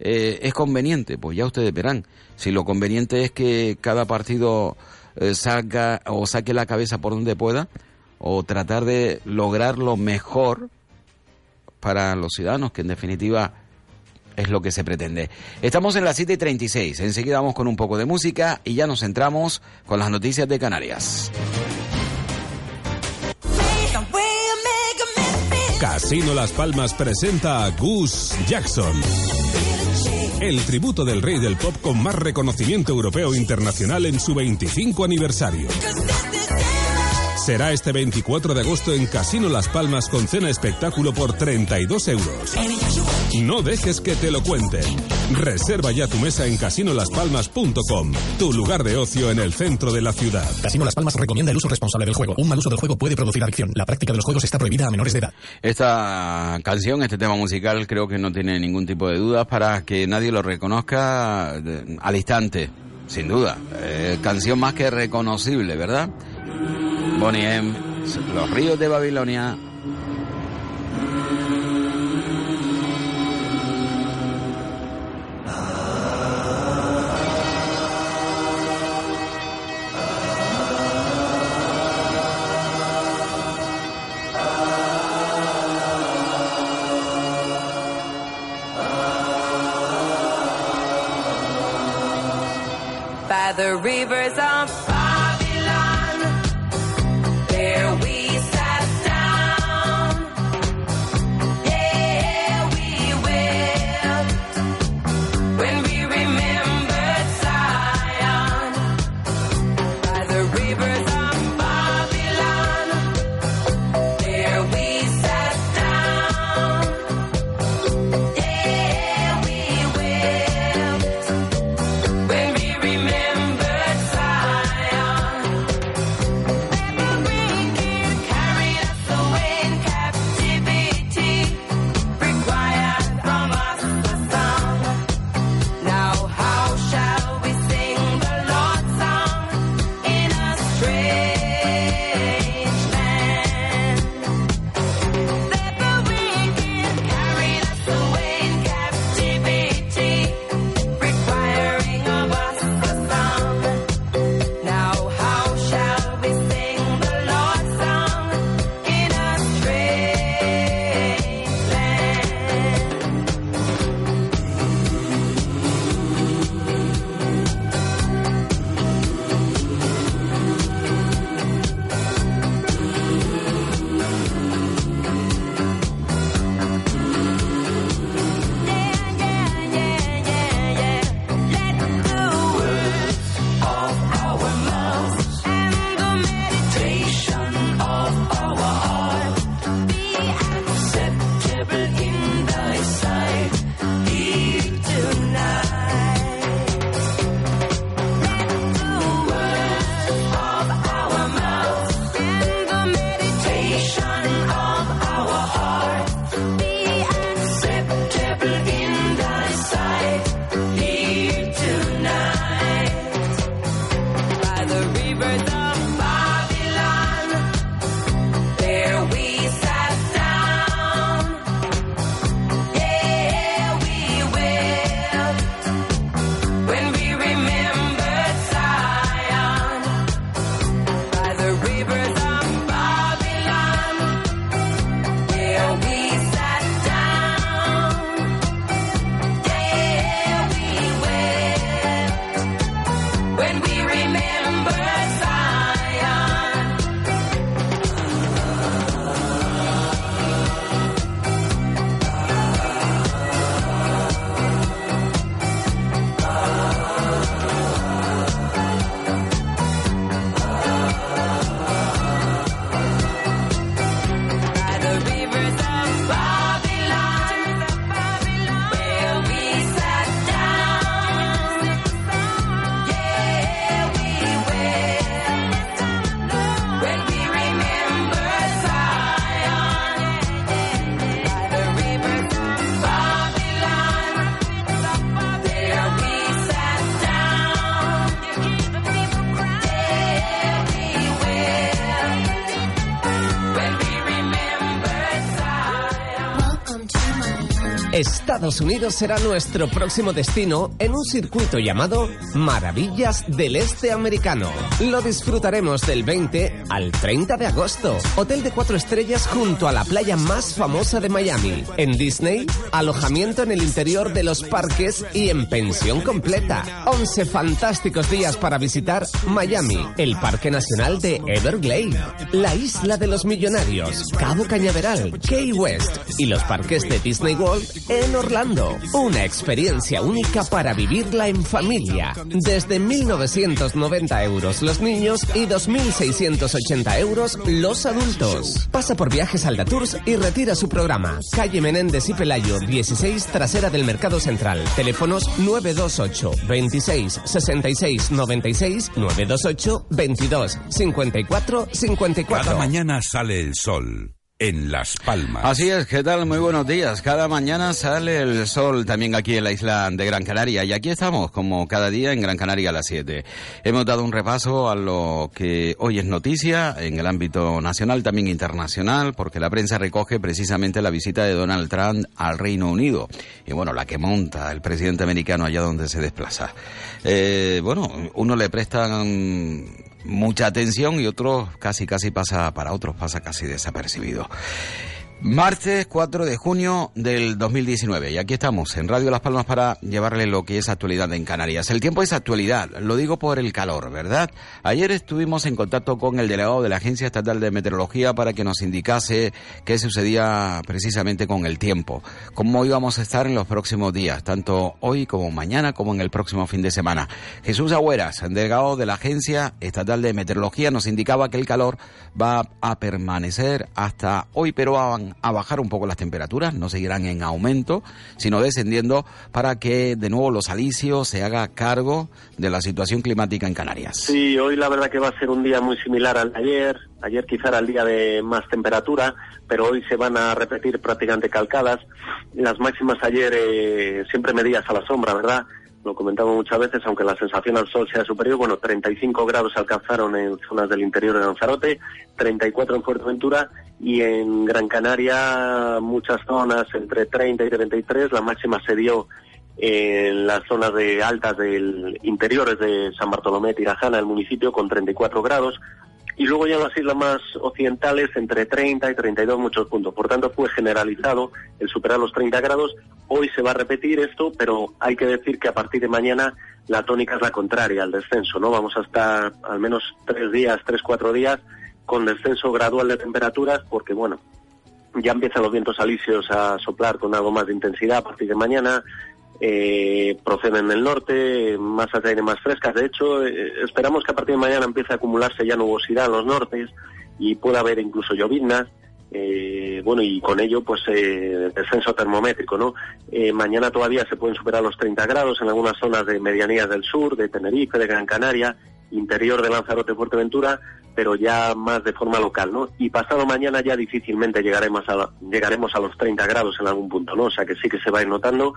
Eh, ¿Es conveniente? Pues ya ustedes verán. Si lo conveniente es que cada partido eh, saca o saque la cabeza por donde pueda, o tratar de lograr lo mejor para los ciudadanos, que en definitiva es lo que se pretende. Estamos en las 7 y 36. Enseguida vamos con un poco de música y ya nos centramos con las noticias de Canarias. Casino Las Palmas presenta a Gus Jackson. El tributo del rey del pop con más reconocimiento europeo e internacional en su 25 aniversario. Será este 24 de agosto en Casino Las Palmas con cena espectáculo por 32 euros. No dejes que te lo cuenten. Reserva ya tu mesa en casinolaspalmas.com, tu lugar de ocio en el centro de la ciudad. Casino Las Palmas recomienda el uso responsable del juego. Un mal uso del juego puede producir adicción. La práctica de los juegos está prohibida a menores de edad. Esta canción, este tema musical, creo que no tiene ningún tipo de duda para que nadie lo reconozca de- al instante, sin duda. Eh, canción más que reconocible, ¿verdad? Bonnie Los ríos de Babilonia. the rivers of verdad. Estados Unidos será nuestro próximo destino en un circuito llamado Maravillas del Este Americano. Lo disfrutaremos del 20 al 30 de agosto. Hotel de cuatro estrellas junto a la playa más famosa de Miami. En Disney, alojamiento en el interior de los parques y en pensión completa. 11 fantásticos días para visitar Miami, el Parque Nacional de Everglade, la Isla de los Millonarios, Cabo Cañaveral, Key West y los parques de Disney World en Orlando. Una experiencia única para vivirla en familia. Desde 1.990 euros los niños y 2.680 euros los adultos. Pasa por Viajes Alda Tours y retira su programa. Calle Menéndez y Pelayo, 16, trasera del Mercado Central. Teléfonos 928 26 66 96 928 22 54 54. Cada mañana sale el sol en Las Palmas. Así es, ¿qué tal? Muy buenos días. Cada mañana sale el sol también aquí en la isla de Gran Canaria y aquí estamos como cada día en Gran Canaria a las 7. Hemos dado un repaso a lo que hoy es noticia en el ámbito nacional, también internacional, porque la prensa recoge precisamente la visita de Donald Trump al Reino Unido y bueno, la que monta el presidente americano allá donde se desplaza. Eh, bueno, uno le prestan mucha atención y otros casi casi pasa para otros pasa casi desapercibido. Martes 4 de junio del 2019 y aquí estamos en Radio Las Palmas para llevarle lo que es actualidad en Canarias. El tiempo es actualidad, lo digo por el calor, ¿verdad? Ayer estuvimos en contacto con el delegado de la Agencia Estatal de Meteorología para que nos indicase qué sucedía precisamente con el tiempo, cómo íbamos a estar en los próximos días, tanto hoy como mañana como en el próximo fin de semana. Jesús Agüeras, delegado de la Agencia Estatal de Meteorología, nos indicaba que el calor va a permanecer hasta hoy, pero a bajar un poco las temperaturas, no seguirán en aumento, sino descendiendo para que de nuevo los alicios se haga cargo de la situación climática en Canarias. Sí, hoy la verdad que va a ser un día muy similar al de ayer. Ayer quizá era el día de más temperatura, pero hoy se van a repetir prácticamente calcadas. Las máximas ayer eh, siempre medidas a la sombra, ¿verdad? Lo comentamos muchas veces, aunque la sensación al sol sea superior, bueno, 35 grados alcanzaron en zonas del interior de Lanzarote, 34 en Fuerteventura y en Gran Canaria muchas zonas entre 30 y 33, la máxima se dio en las zonas de altas del interiores de San Bartolomé, Tirajana, el municipio, con 34 grados. Y luego ya en las islas más occidentales, entre 30 y 32 muchos puntos. Por tanto, fue generalizado el superar los 30 grados. Hoy se va a repetir esto, pero hay que decir que a partir de mañana la tónica es la contraria, al descenso, ¿no? Vamos a estar al menos tres días, tres, cuatro días con descenso gradual de temperaturas, porque, bueno, ya empiezan los vientos alisios a soplar con algo más de intensidad a partir de mañana. Eh, proceden del norte, masas de aire más frescas. De hecho, eh, esperamos que a partir de mañana empiece a acumularse ya nubosidad en los nortes y pueda haber incluso lloviznas. Eh, bueno, y con ello, pues, descenso termométrico, ¿no? Mañana todavía se pueden superar los 30 grados en algunas zonas de medianías del sur, de Tenerife, de Gran Canaria, interior de Lanzarote, Fuerteventura, pero ya más de forma local, ¿no? Y pasado mañana ya difícilmente llegaremos a, llegaremos a los 30 grados en algún punto, ¿no? O sea que sí que se va a ir notando.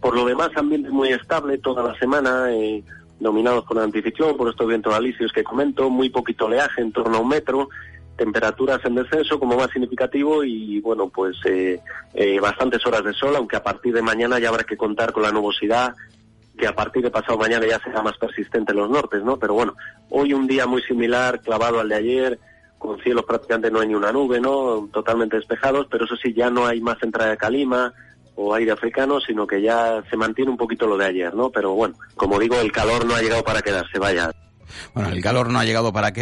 Por lo demás, ambiente muy estable toda la semana, eh, dominados por el anticiclón, por estos vientos alisios que comento, muy poquito oleaje, en torno a un metro, temperaturas en descenso como más significativo y, bueno, pues eh, eh, bastantes horas de sol, aunque a partir de mañana ya habrá que contar con la nubosidad que a partir de pasado mañana ya será más persistente en los nortes, ¿no? Pero bueno, hoy un día muy similar, clavado al de ayer, con cielos prácticamente no hay ni una nube, ¿no? Totalmente despejados, pero eso sí, ya no hay más entrada de calima, o aire africano, sino que ya se mantiene un poquito lo de ayer, ¿no? Pero bueno, como digo, el calor no ha llegado para quedarse, vaya. Bueno, el calor no ha llegado para,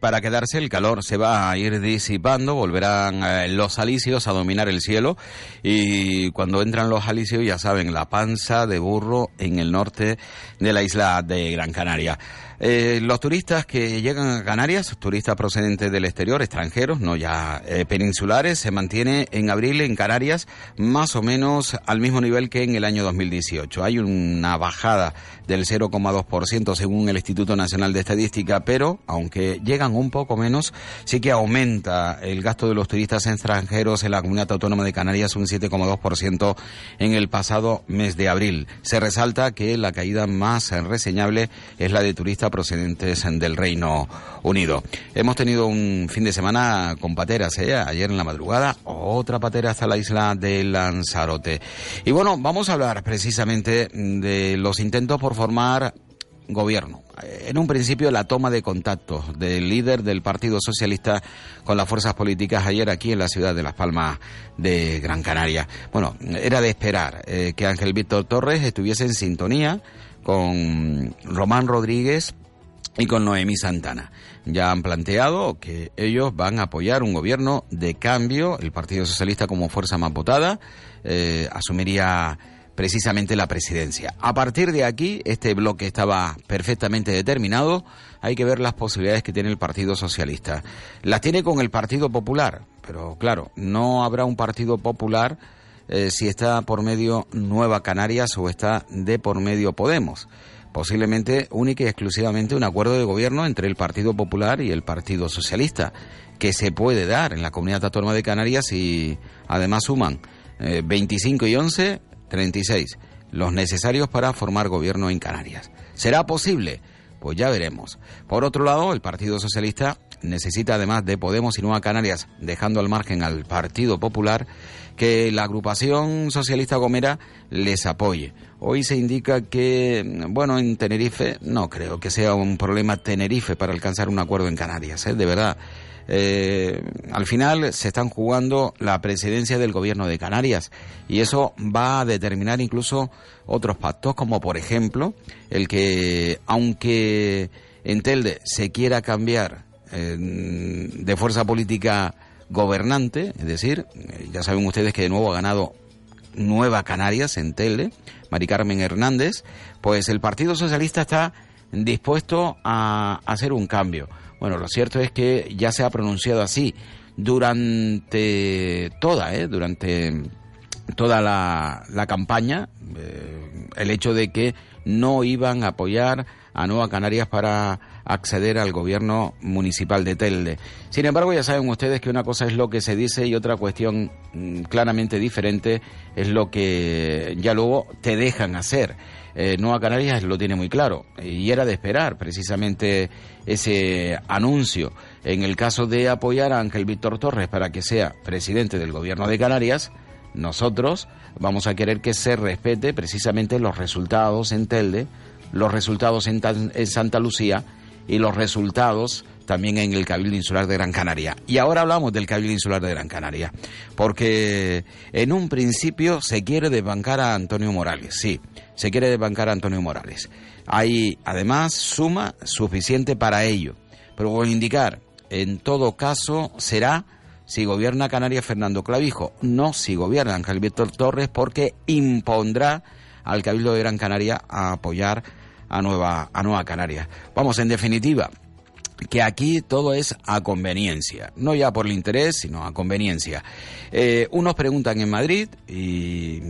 para quedarse, el calor se va a ir disipando, volverán eh, los alisios a dominar el cielo y cuando entran los alisios ya saben, la panza de burro en el norte de la isla de Gran Canaria. Eh, los turistas que llegan a Canarias, turistas procedentes del exterior, extranjeros, no ya eh, peninsulares, se mantiene en abril en Canarias más o menos al mismo nivel que en el año 2018. Hay una bajada del 0,2% según el Instituto Nacional de Estadística, pero aunque llegan un poco menos, sí que aumenta el gasto de los turistas extranjeros en la comunidad autónoma de Canarias un 7,2% en el pasado mes de abril. Se resalta que la caída más reseñable es la de turistas procedentes del Reino Unido. Hemos tenido un fin de semana con pateras, ¿eh? ayer en la madrugada, otra patera hasta la isla de Lanzarote. Y bueno, vamos a hablar precisamente de los intentos por formar gobierno. En un principio la toma de contacto del líder del Partido Socialista con las fuerzas políticas ayer aquí en la ciudad de Las Palmas de Gran Canaria. Bueno, era de esperar eh, que Ángel Víctor Torres estuviese en sintonía con Román Rodríguez y con Noemí Santana. Ya han planteado que ellos van a apoyar un gobierno de cambio, el Partido Socialista como fuerza más votada eh, asumiría precisamente la presidencia. A partir de aquí, este bloque estaba perfectamente determinado, hay que ver las posibilidades que tiene el Partido Socialista. Las tiene con el Partido Popular, pero claro, no habrá un Partido Popular eh, si está por medio Nueva Canarias o está de por medio Podemos. Posiblemente única y exclusivamente un acuerdo de gobierno entre el Partido Popular y el Partido Socialista, que se puede dar en la comunidad autónoma de Canarias y además suman eh, 25 y 11, 36, los necesarios para formar gobierno en Canarias. ¿Será posible? Pues ya veremos. Por otro lado, el Partido Socialista necesita, además de Podemos y Nueva Canarias, dejando al margen al Partido Popular, que la agrupación socialista Gomera les apoye. Hoy se indica que, bueno, en Tenerife no creo que sea un problema Tenerife para alcanzar un acuerdo en Canarias, ¿eh? de verdad. Eh, al final se están jugando la presidencia del gobierno de Canarias y eso va a determinar incluso otros pactos, como por ejemplo el que, aunque en Telde se quiera cambiar eh, de fuerza política gobernante, es decir, eh, ya saben ustedes que de nuevo ha ganado Nueva Canarias en Telde, Mari Carmen Hernández, pues el Partido Socialista está dispuesto a hacer un cambio. Bueno, lo cierto es que ya se ha pronunciado así durante toda, ¿eh? durante toda la, la campaña, eh, el hecho de que no iban a apoyar a Nueva Canarias para acceder al gobierno municipal de Telde. Sin embargo, ya saben ustedes que una cosa es lo que se dice y otra cuestión mm, claramente diferente es lo que ya luego te dejan hacer. Eh, Nueva Canarias lo tiene muy claro y era de esperar precisamente ese anuncio. En el caso de apoyar a Ángel Víctor Torres para que sea presidente del gobierno de Canarias, nosotros vamos a querer que se respete precisamente los resultados en Telde, los resultados en, Tan- en Santa Lucía y los resultados también en el Cabildo Insular de Gran Canaria. Y ahora hablamos del Cabildo Insular de Gran Canaria, porque en un principio se quiere desbancar a Antonio Morales, sí, se quiere desbancar a Antonio Morales. Hay además suma suficiente para ello, pero voy a indicar, en todo caso será si gobierna Canarias Fernando Clavijo, no si gobierna Ángel Víctor Torres, porque impondrá al Cabildo de Gran Canaria a apoyar a Nueva, a Nueva Canarias. Vamos, en definitiva, que aquí todo es a conveniencia, no ya por el interés, sino a conveniencia. Eh, unos preguntan en Madrid y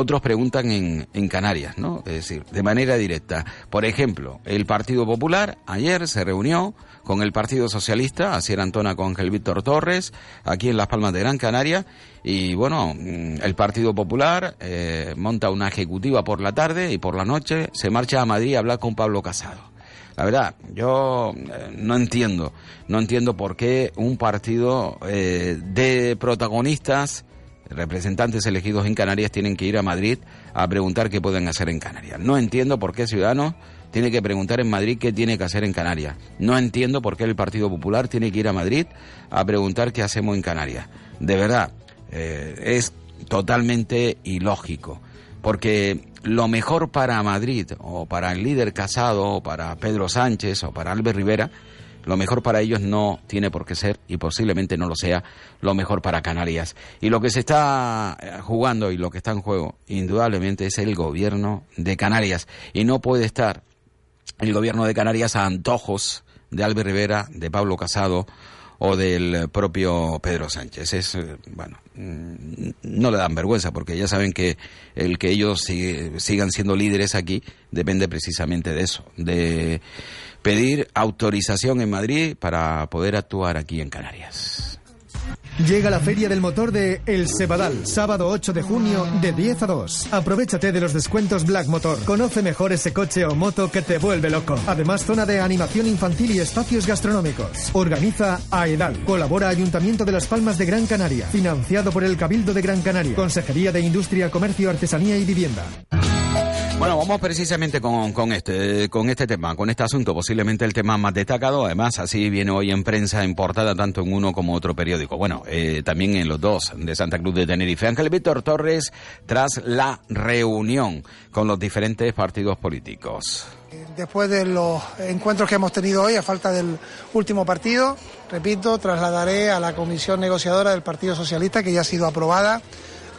otros preguntan en, en Canarias, ¿no? Es decir, de manera directa. Por ejemplo, el Partido Popular ayer se reunió con el Partido Socialista, así era Antona con Ángel Víctor Torres, aquí en Las Palmas de Gran Canaria, y bueno, mm, el Partido Popular eh, monta una ejecutiva por la tarde y por la noche se marcha a Madrid a hablar con Pablo Casado. La verdad, yo eh, no entiendo, no entiendo por qué un partido eh, de protagonistas, representantes elegidos en Canarias, tienen que ir a Madrid a preguntar qué pueden hacer en Canarias. No entiendo por qué Ciudadanos tiene que preguntar en Madrid qué tiene que hacer en Canarias. No entiendo por qué el Partido Popular tiene que ir a Madrid a preguntar qué hacemos en Canarias. De verdad, eh, es totalmente ilógico. Porque lo mejor para Madrid, o para el líder Casado, o para Pedro Sánchez, o para Albert Rivera, lo mejor para ellos no tiene por qué ser, y posiblemente no lo sea, lo mejor para Canarias. Y lo que se está eh, jugando y lo que está en juego, indudablemente, es el gobierno de Canarias. Y no puede estar el gobierno de Canarias a antojos de Albert Rivera, de Pablo Casado o del propio Pedro Sánchez. Es, eh, bueno, mm, no le dan vergüenza porque ya saben que el que ellos si- sigan siendo líderes aquí depende precisamente de eso, de pedir autorización en Madrid para poder actuar aquí en Canarias. Llega la Feria del Motor de El Sebadal, sábado 8 de junio de 10 a 2. Aprovechate de los descuentos Black Motor. Conoce mejor ese coche o moto que te vuelve loco. Además, zona de animación infantil y espacios gastronómicos. Organiza AEDAL. Colabora Ayuntamiento de Las Palmas de Gran Canaria. Financiado por el Cabildo de Gran Canaria. Consejería de Industria, Comercio, Artesanía y Vivienda. Bueno, vamos precisamente con, este, con este tema, con este asunto, posiblemente el tema más destacado. Además, así viene hoy en prensa, en portada, tanto en uno como otro periódico. Bueno, eh, también en los dos de Santa Cruz de Tenerife. Ángel Víctor Torres, tras la reunión con los diferentes partidos políticos. Después de los encuentros que hemos tenido hoy, a falta del último partido, repito, trasladaré a la comisión negociadora del Partido Socialista, que ya ha sido aprobada.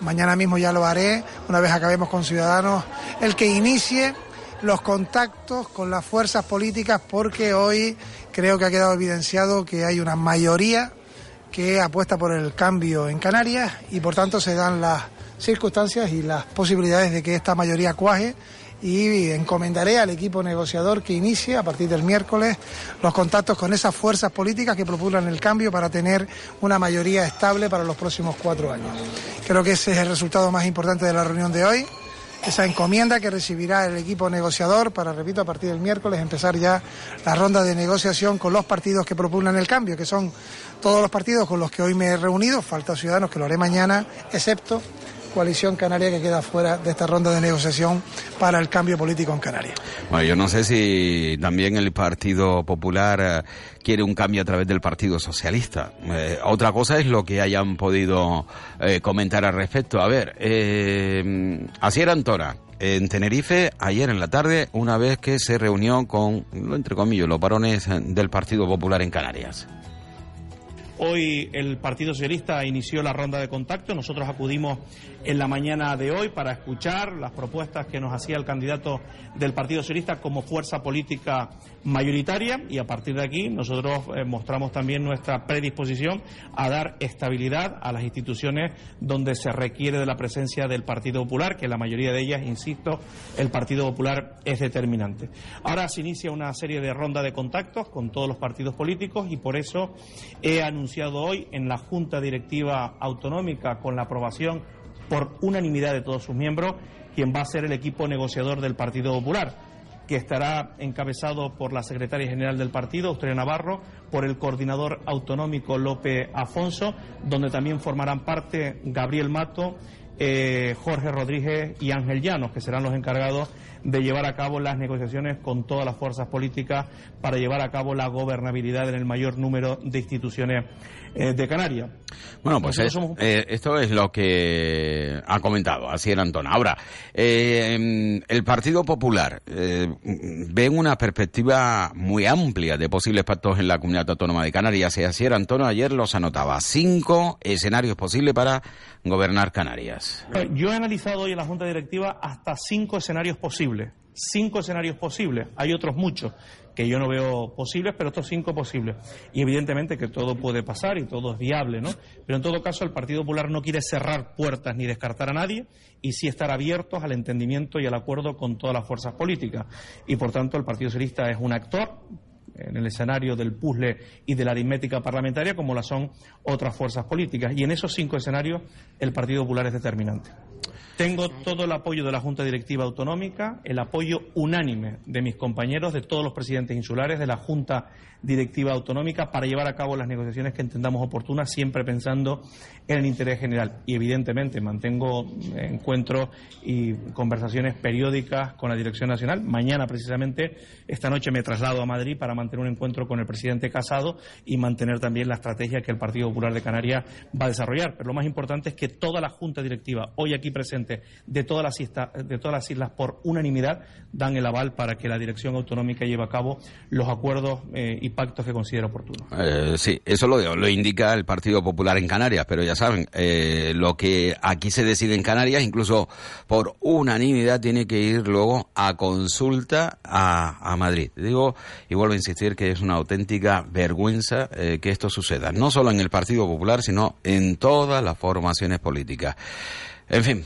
Mañana mismo ya lo haré, una vez acabemos con Ciudadanos, el que inicie los contactos con las fuerzas políticas, porque hoy creo que ha quedado evidenciado que hay una mayoría que apuesta por el cambio en Canarias y por tanto se dan las circunstancias y las posibilidades de que esta mayoría cuaje y encomendaré al equipo negociador que inicie a partir del miércoles los contactos con esas fuerzas políticas que propulan el cambio para tener una mayoría estable para los próximos cuatro años. Creo que ese es el resultado más importante de la reunión de hoy. Esa encomienda que recibirá el equipo negociador para, repito, a partir del miércoles empezar ya la ronda de negociación con los partidos que propugnan el cambio, que son todos los partidos con los que hoy me he reunido, falta Ciudadanos que lo haré mañana, excepto Coalición Canaria que queda fuera de esta ronda de negociación para el cambio político en Canarias. Bueno, yo no sé si también el Partido Popular eh, quiere un cambio a través del Partido Socialista. Eh, otra cosa es lo que hayan podido eh, comentar al respecto. A ver, eh, Asier Antona, en Tenerife, ayer en la tarde, una vez que se reunió con, entre comillas, los varones del Partido Popular en Canarias. Hoy el Partido Socialista inició la ronda de contacto. Nosotros acudimos en la mañana de hoy para escuchar las propuestas que nos hacía el candidato del Partido Socialista como fuerza política mayoritaria y a partir de aquí nosotros eh, mostramos también nuestra predisposición a dar estabilidad a las instituciones donde se requiere de la presencia del Partido Popular, que la mayoría de ellas, insisto, el Partido Popular es determinante. Ahora se inicia una serie de ronda de contactos con todos los partidos políticos y por eso he anunciado hoy en la Junta Directiva Autonómica con la aprobación por unanimidad de todos sus miembros quien va a ser el equipo negociador del Partido Popular que estará encabezado por la secretaria general del partido, Australia Navarro, por el coordinador autonómico López Afonso, donde también formarán parte Gabriel Mato, eh, Jorge Rodríguez y Ángel Llanos, que serán los encargados de llevar a cabo las negociaciones con todas las fuerzas políticas para llevar a cabo la gobernabilidad en el mayor número de instituciones eh, de Canarias. Bueno, pues eh, esto es lo que ha comentado así era Antón. Ahora, eh, el Partido Popular ve una perspectiva muy amplia de posibles pactos en la comunidad autónoma de Canarias. Y así era Antonio ayer los anotaba. Cinco escenarios posibles para gobernar Canarias. Yo he analizado hoy en la Junta Directiva hasta cinco escenarios posibles. Cinco escenarios posibles. Hay otros muchos que yo no veo posibles, pero estos cinco posibles. Y evidentemente que todo puede pasar y todo es viable, ¿no? Pero en todo caso el Partido Popular no quiere cerrar puertas ni descartar a nadie y sí estar abiertos al entendimiento y al acuerdo con todas las fuerzas políticas. Y por tanto el Partido Socialista es un actor en el escenario del puzzle y de la aritmética parlamentaria como la son otras fuerzas políticas. Y en esos cinco escenarios el Partido Popular es determinante. Tengo todo el apoyo de la Junta Directiva Autonómica, el apoyo unánime de mis compañeros, de todos los presidentes insulares, de la Junta Directiva Autonómica, para llevar a cabo las negociaciones que entendamos oportunas, siempre pensando en el interés general. Y, evidentemente, mantengo encuentros y conversaciones periódicas con la Dirección Nacional. Mañana, precisamente, esta noche me traslado a Madrid para mantener un encuentro con el presidente Casado y mantener también la estrategia que el Partido Popular de Canarias va a desarrollar. Pero lo más importante es que toda la Junta Directiva, hoy aquí presente, de todas las islas, de todas las islas por unanimidad, dan el aval para que la Dirección Autonómica lleve a cabo los acuerdos eh, y pactos que considere oportunos. Eh, sí, eso lo, indica el Partido Popular en Canarias, pero ya saben, eh, lo que aquí se decide en Canarias, incluso por unanimidad, tiene que ir luego a consulta a, a Madrid. Digo, y vuelvo a insistir que es una auténtica vergüenza eh, que esto suceda, no solo en el Partido Popular, sino en todas las formaciones políticas. En fin,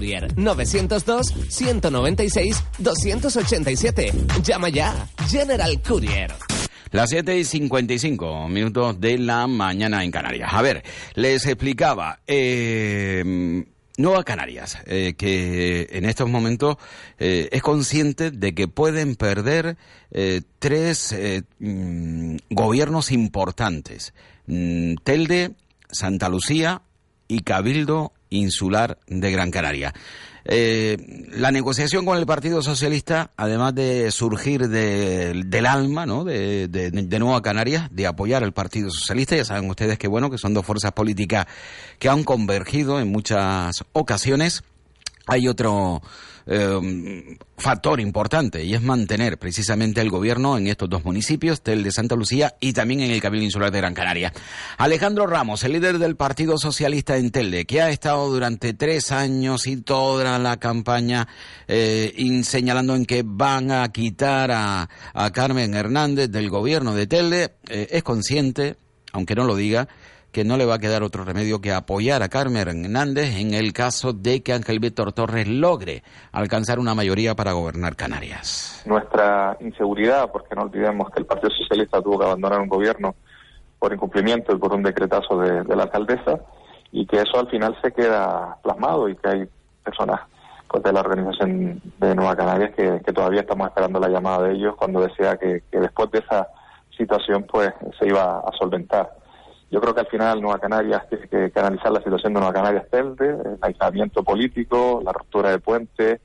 902-196-287. Llama ya. General Courier. Las 7 y 55 minutos de la mañana en Canarias. A ver, les explicaba. Eh, Nueva Canarias, eh, que en estos momentos eh, es consciente de que pueden perder eh, tres mm, gobiernos importantes. Mm, Telde, Santa Lucía y Cabildo Insular de Gran Canaria. Eh, la negociación con el Partido Socialista, además de surgir de- del alma ¿no? de, de, de Nueva Canarias, de apoyar al Partido Socialista, ya saben ustedes que bueno, que son dos fuerzas políticas que han convergido en muchas ocasiones. Hay otro eh, factor importante y es mantener precisamente el gobierno en estos dos municipios, el de Santa Lucía y también en el Cabildo Insular de Gran Canaria. Alejandro Ramos, el líder del Partido Socialista en Telde, que ha estado durante tres años y toda la campaña eh, señalando en que van a quitar a, a Carmen Hernández del gobierno de Telde, eh, es consciente, aunque no lo diga, que no le va a quedar otro remedio que apoyar a Carmen Hernández en el caso de que Ángel Víctor Torres logre alcanzar una mayoría para gobernar Canarias. nuestra inseguridad, porque no olvidemos que el Partido Socialista tuvo que abandonar un gobierno por incumplimiento y por un decretazo de, la alcaldesa, y que eso al final se queda plasmado y que hay personas pues, de la organización de Nueva Canarias que, que todavía estamos esperando la llamada de ellos cuando decía que, que después de esa situación pues se iba a solventar. Yo creo que al final Nueva Canarias tiene que, que analizar la situación de Nueva Canarias Telde, el aislamiento político, la ruptura de puente.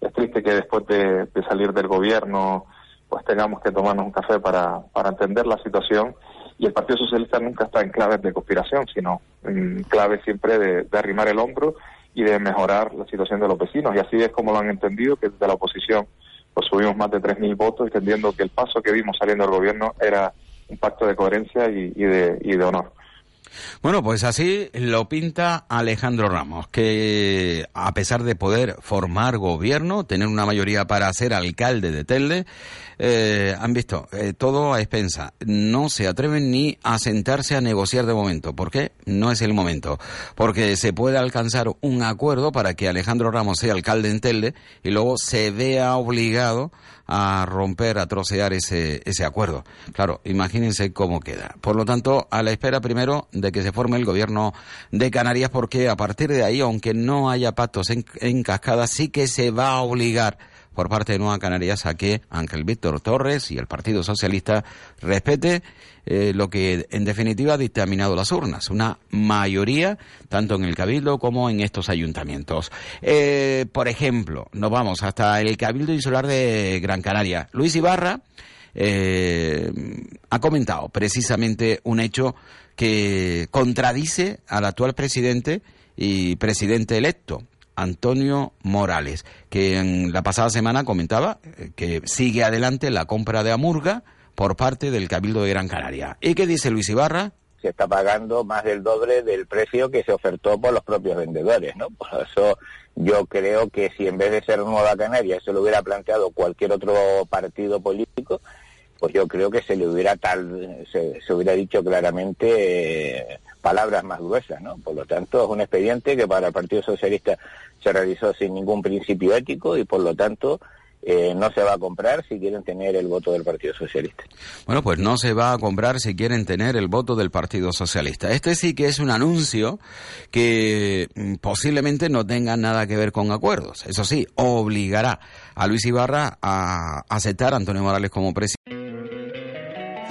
Es triste que después de, salir del gobierno pues tengamos que tomarnos un café para, para entender la situación. Y el Partido Socialista nunca está en claves de conspiración, sino en claves siempre de, de arrimar el hombro y de mejorar la situación de los vecinos. Y así es como lo han entendido, que desde la oposición pues subimos más de 3.000 votos, entendiendo que el paso que vimos saliendo del gobierno era un pacto de coherencia y, de, y de honor. Bueno, pues así lo pinta Alejandro Ramos, que a pesar de poder formar gobierno, tener una mayoría para ser alcalde de Telde, eh, han visto eh, todo a expensa. No se atreven ni a sentarse a negociar de momento. ¿Por qué? No es el momento. Porque se puede alcanzar un acuerdo para que Alejandro Ramos sea alcalde en Telde y luego se vea obligado a romper, a trocear ese, ese acuerdo. Claro, imagínense cómo queda. Por lo tanto, a la espera primero de que se forme el gobierno de Canarias, porque a partir de ahí, aunque no haya pactos en, en cascada, sí que se va a obligar por parte de Nueva Canarias a que Ángel Víctor Torres y el Partido Socialista respete eh, lo que en definitiva ha dictaminado las urnas, una mayoría tanto en el Cabildo como en estos ayuntamientos. Eh, por ejemplo, nos vamos hasta el Cabildo Insular de Gran Canaria. Luis Ibarra eh, ha comentado precisamente un hecho que contradice al actual presidente y presidente electo. Antonio Morales, que en la pasada semana comentaba eh, que sigue adelante la compra de Amurga por parte del Cabildo de Gran Canaria. ¿Y qué dice Luis Ibarra? se está pagando más del doble del precio que se ofertó por los propios vendedores, ¿no? Por eso yo creo que si en vez de ser Nueva Canaria se lo hubiera planteado cualquier otro partido político, pues yo creo que se le hubiera tal, se, hubiera dicho claramente eh, palabras más gruesas, ¿no? Por lo tanto, es un expediente que para el Partido Socialista se realizó sin ningún principio ético y por lo tanto eh, no se va a comprar si quieren tener el voto del Partido Socialista. Bueno, pues no se va a comprar si quieren tener el voto del Partido Socialista. Este sí que es un anuncio que mm, posiblemente no tenga nada que ver con acuerdos. Eso sí, obligará a Luis Ibarra a aceptar a Antonio Morales como presidente.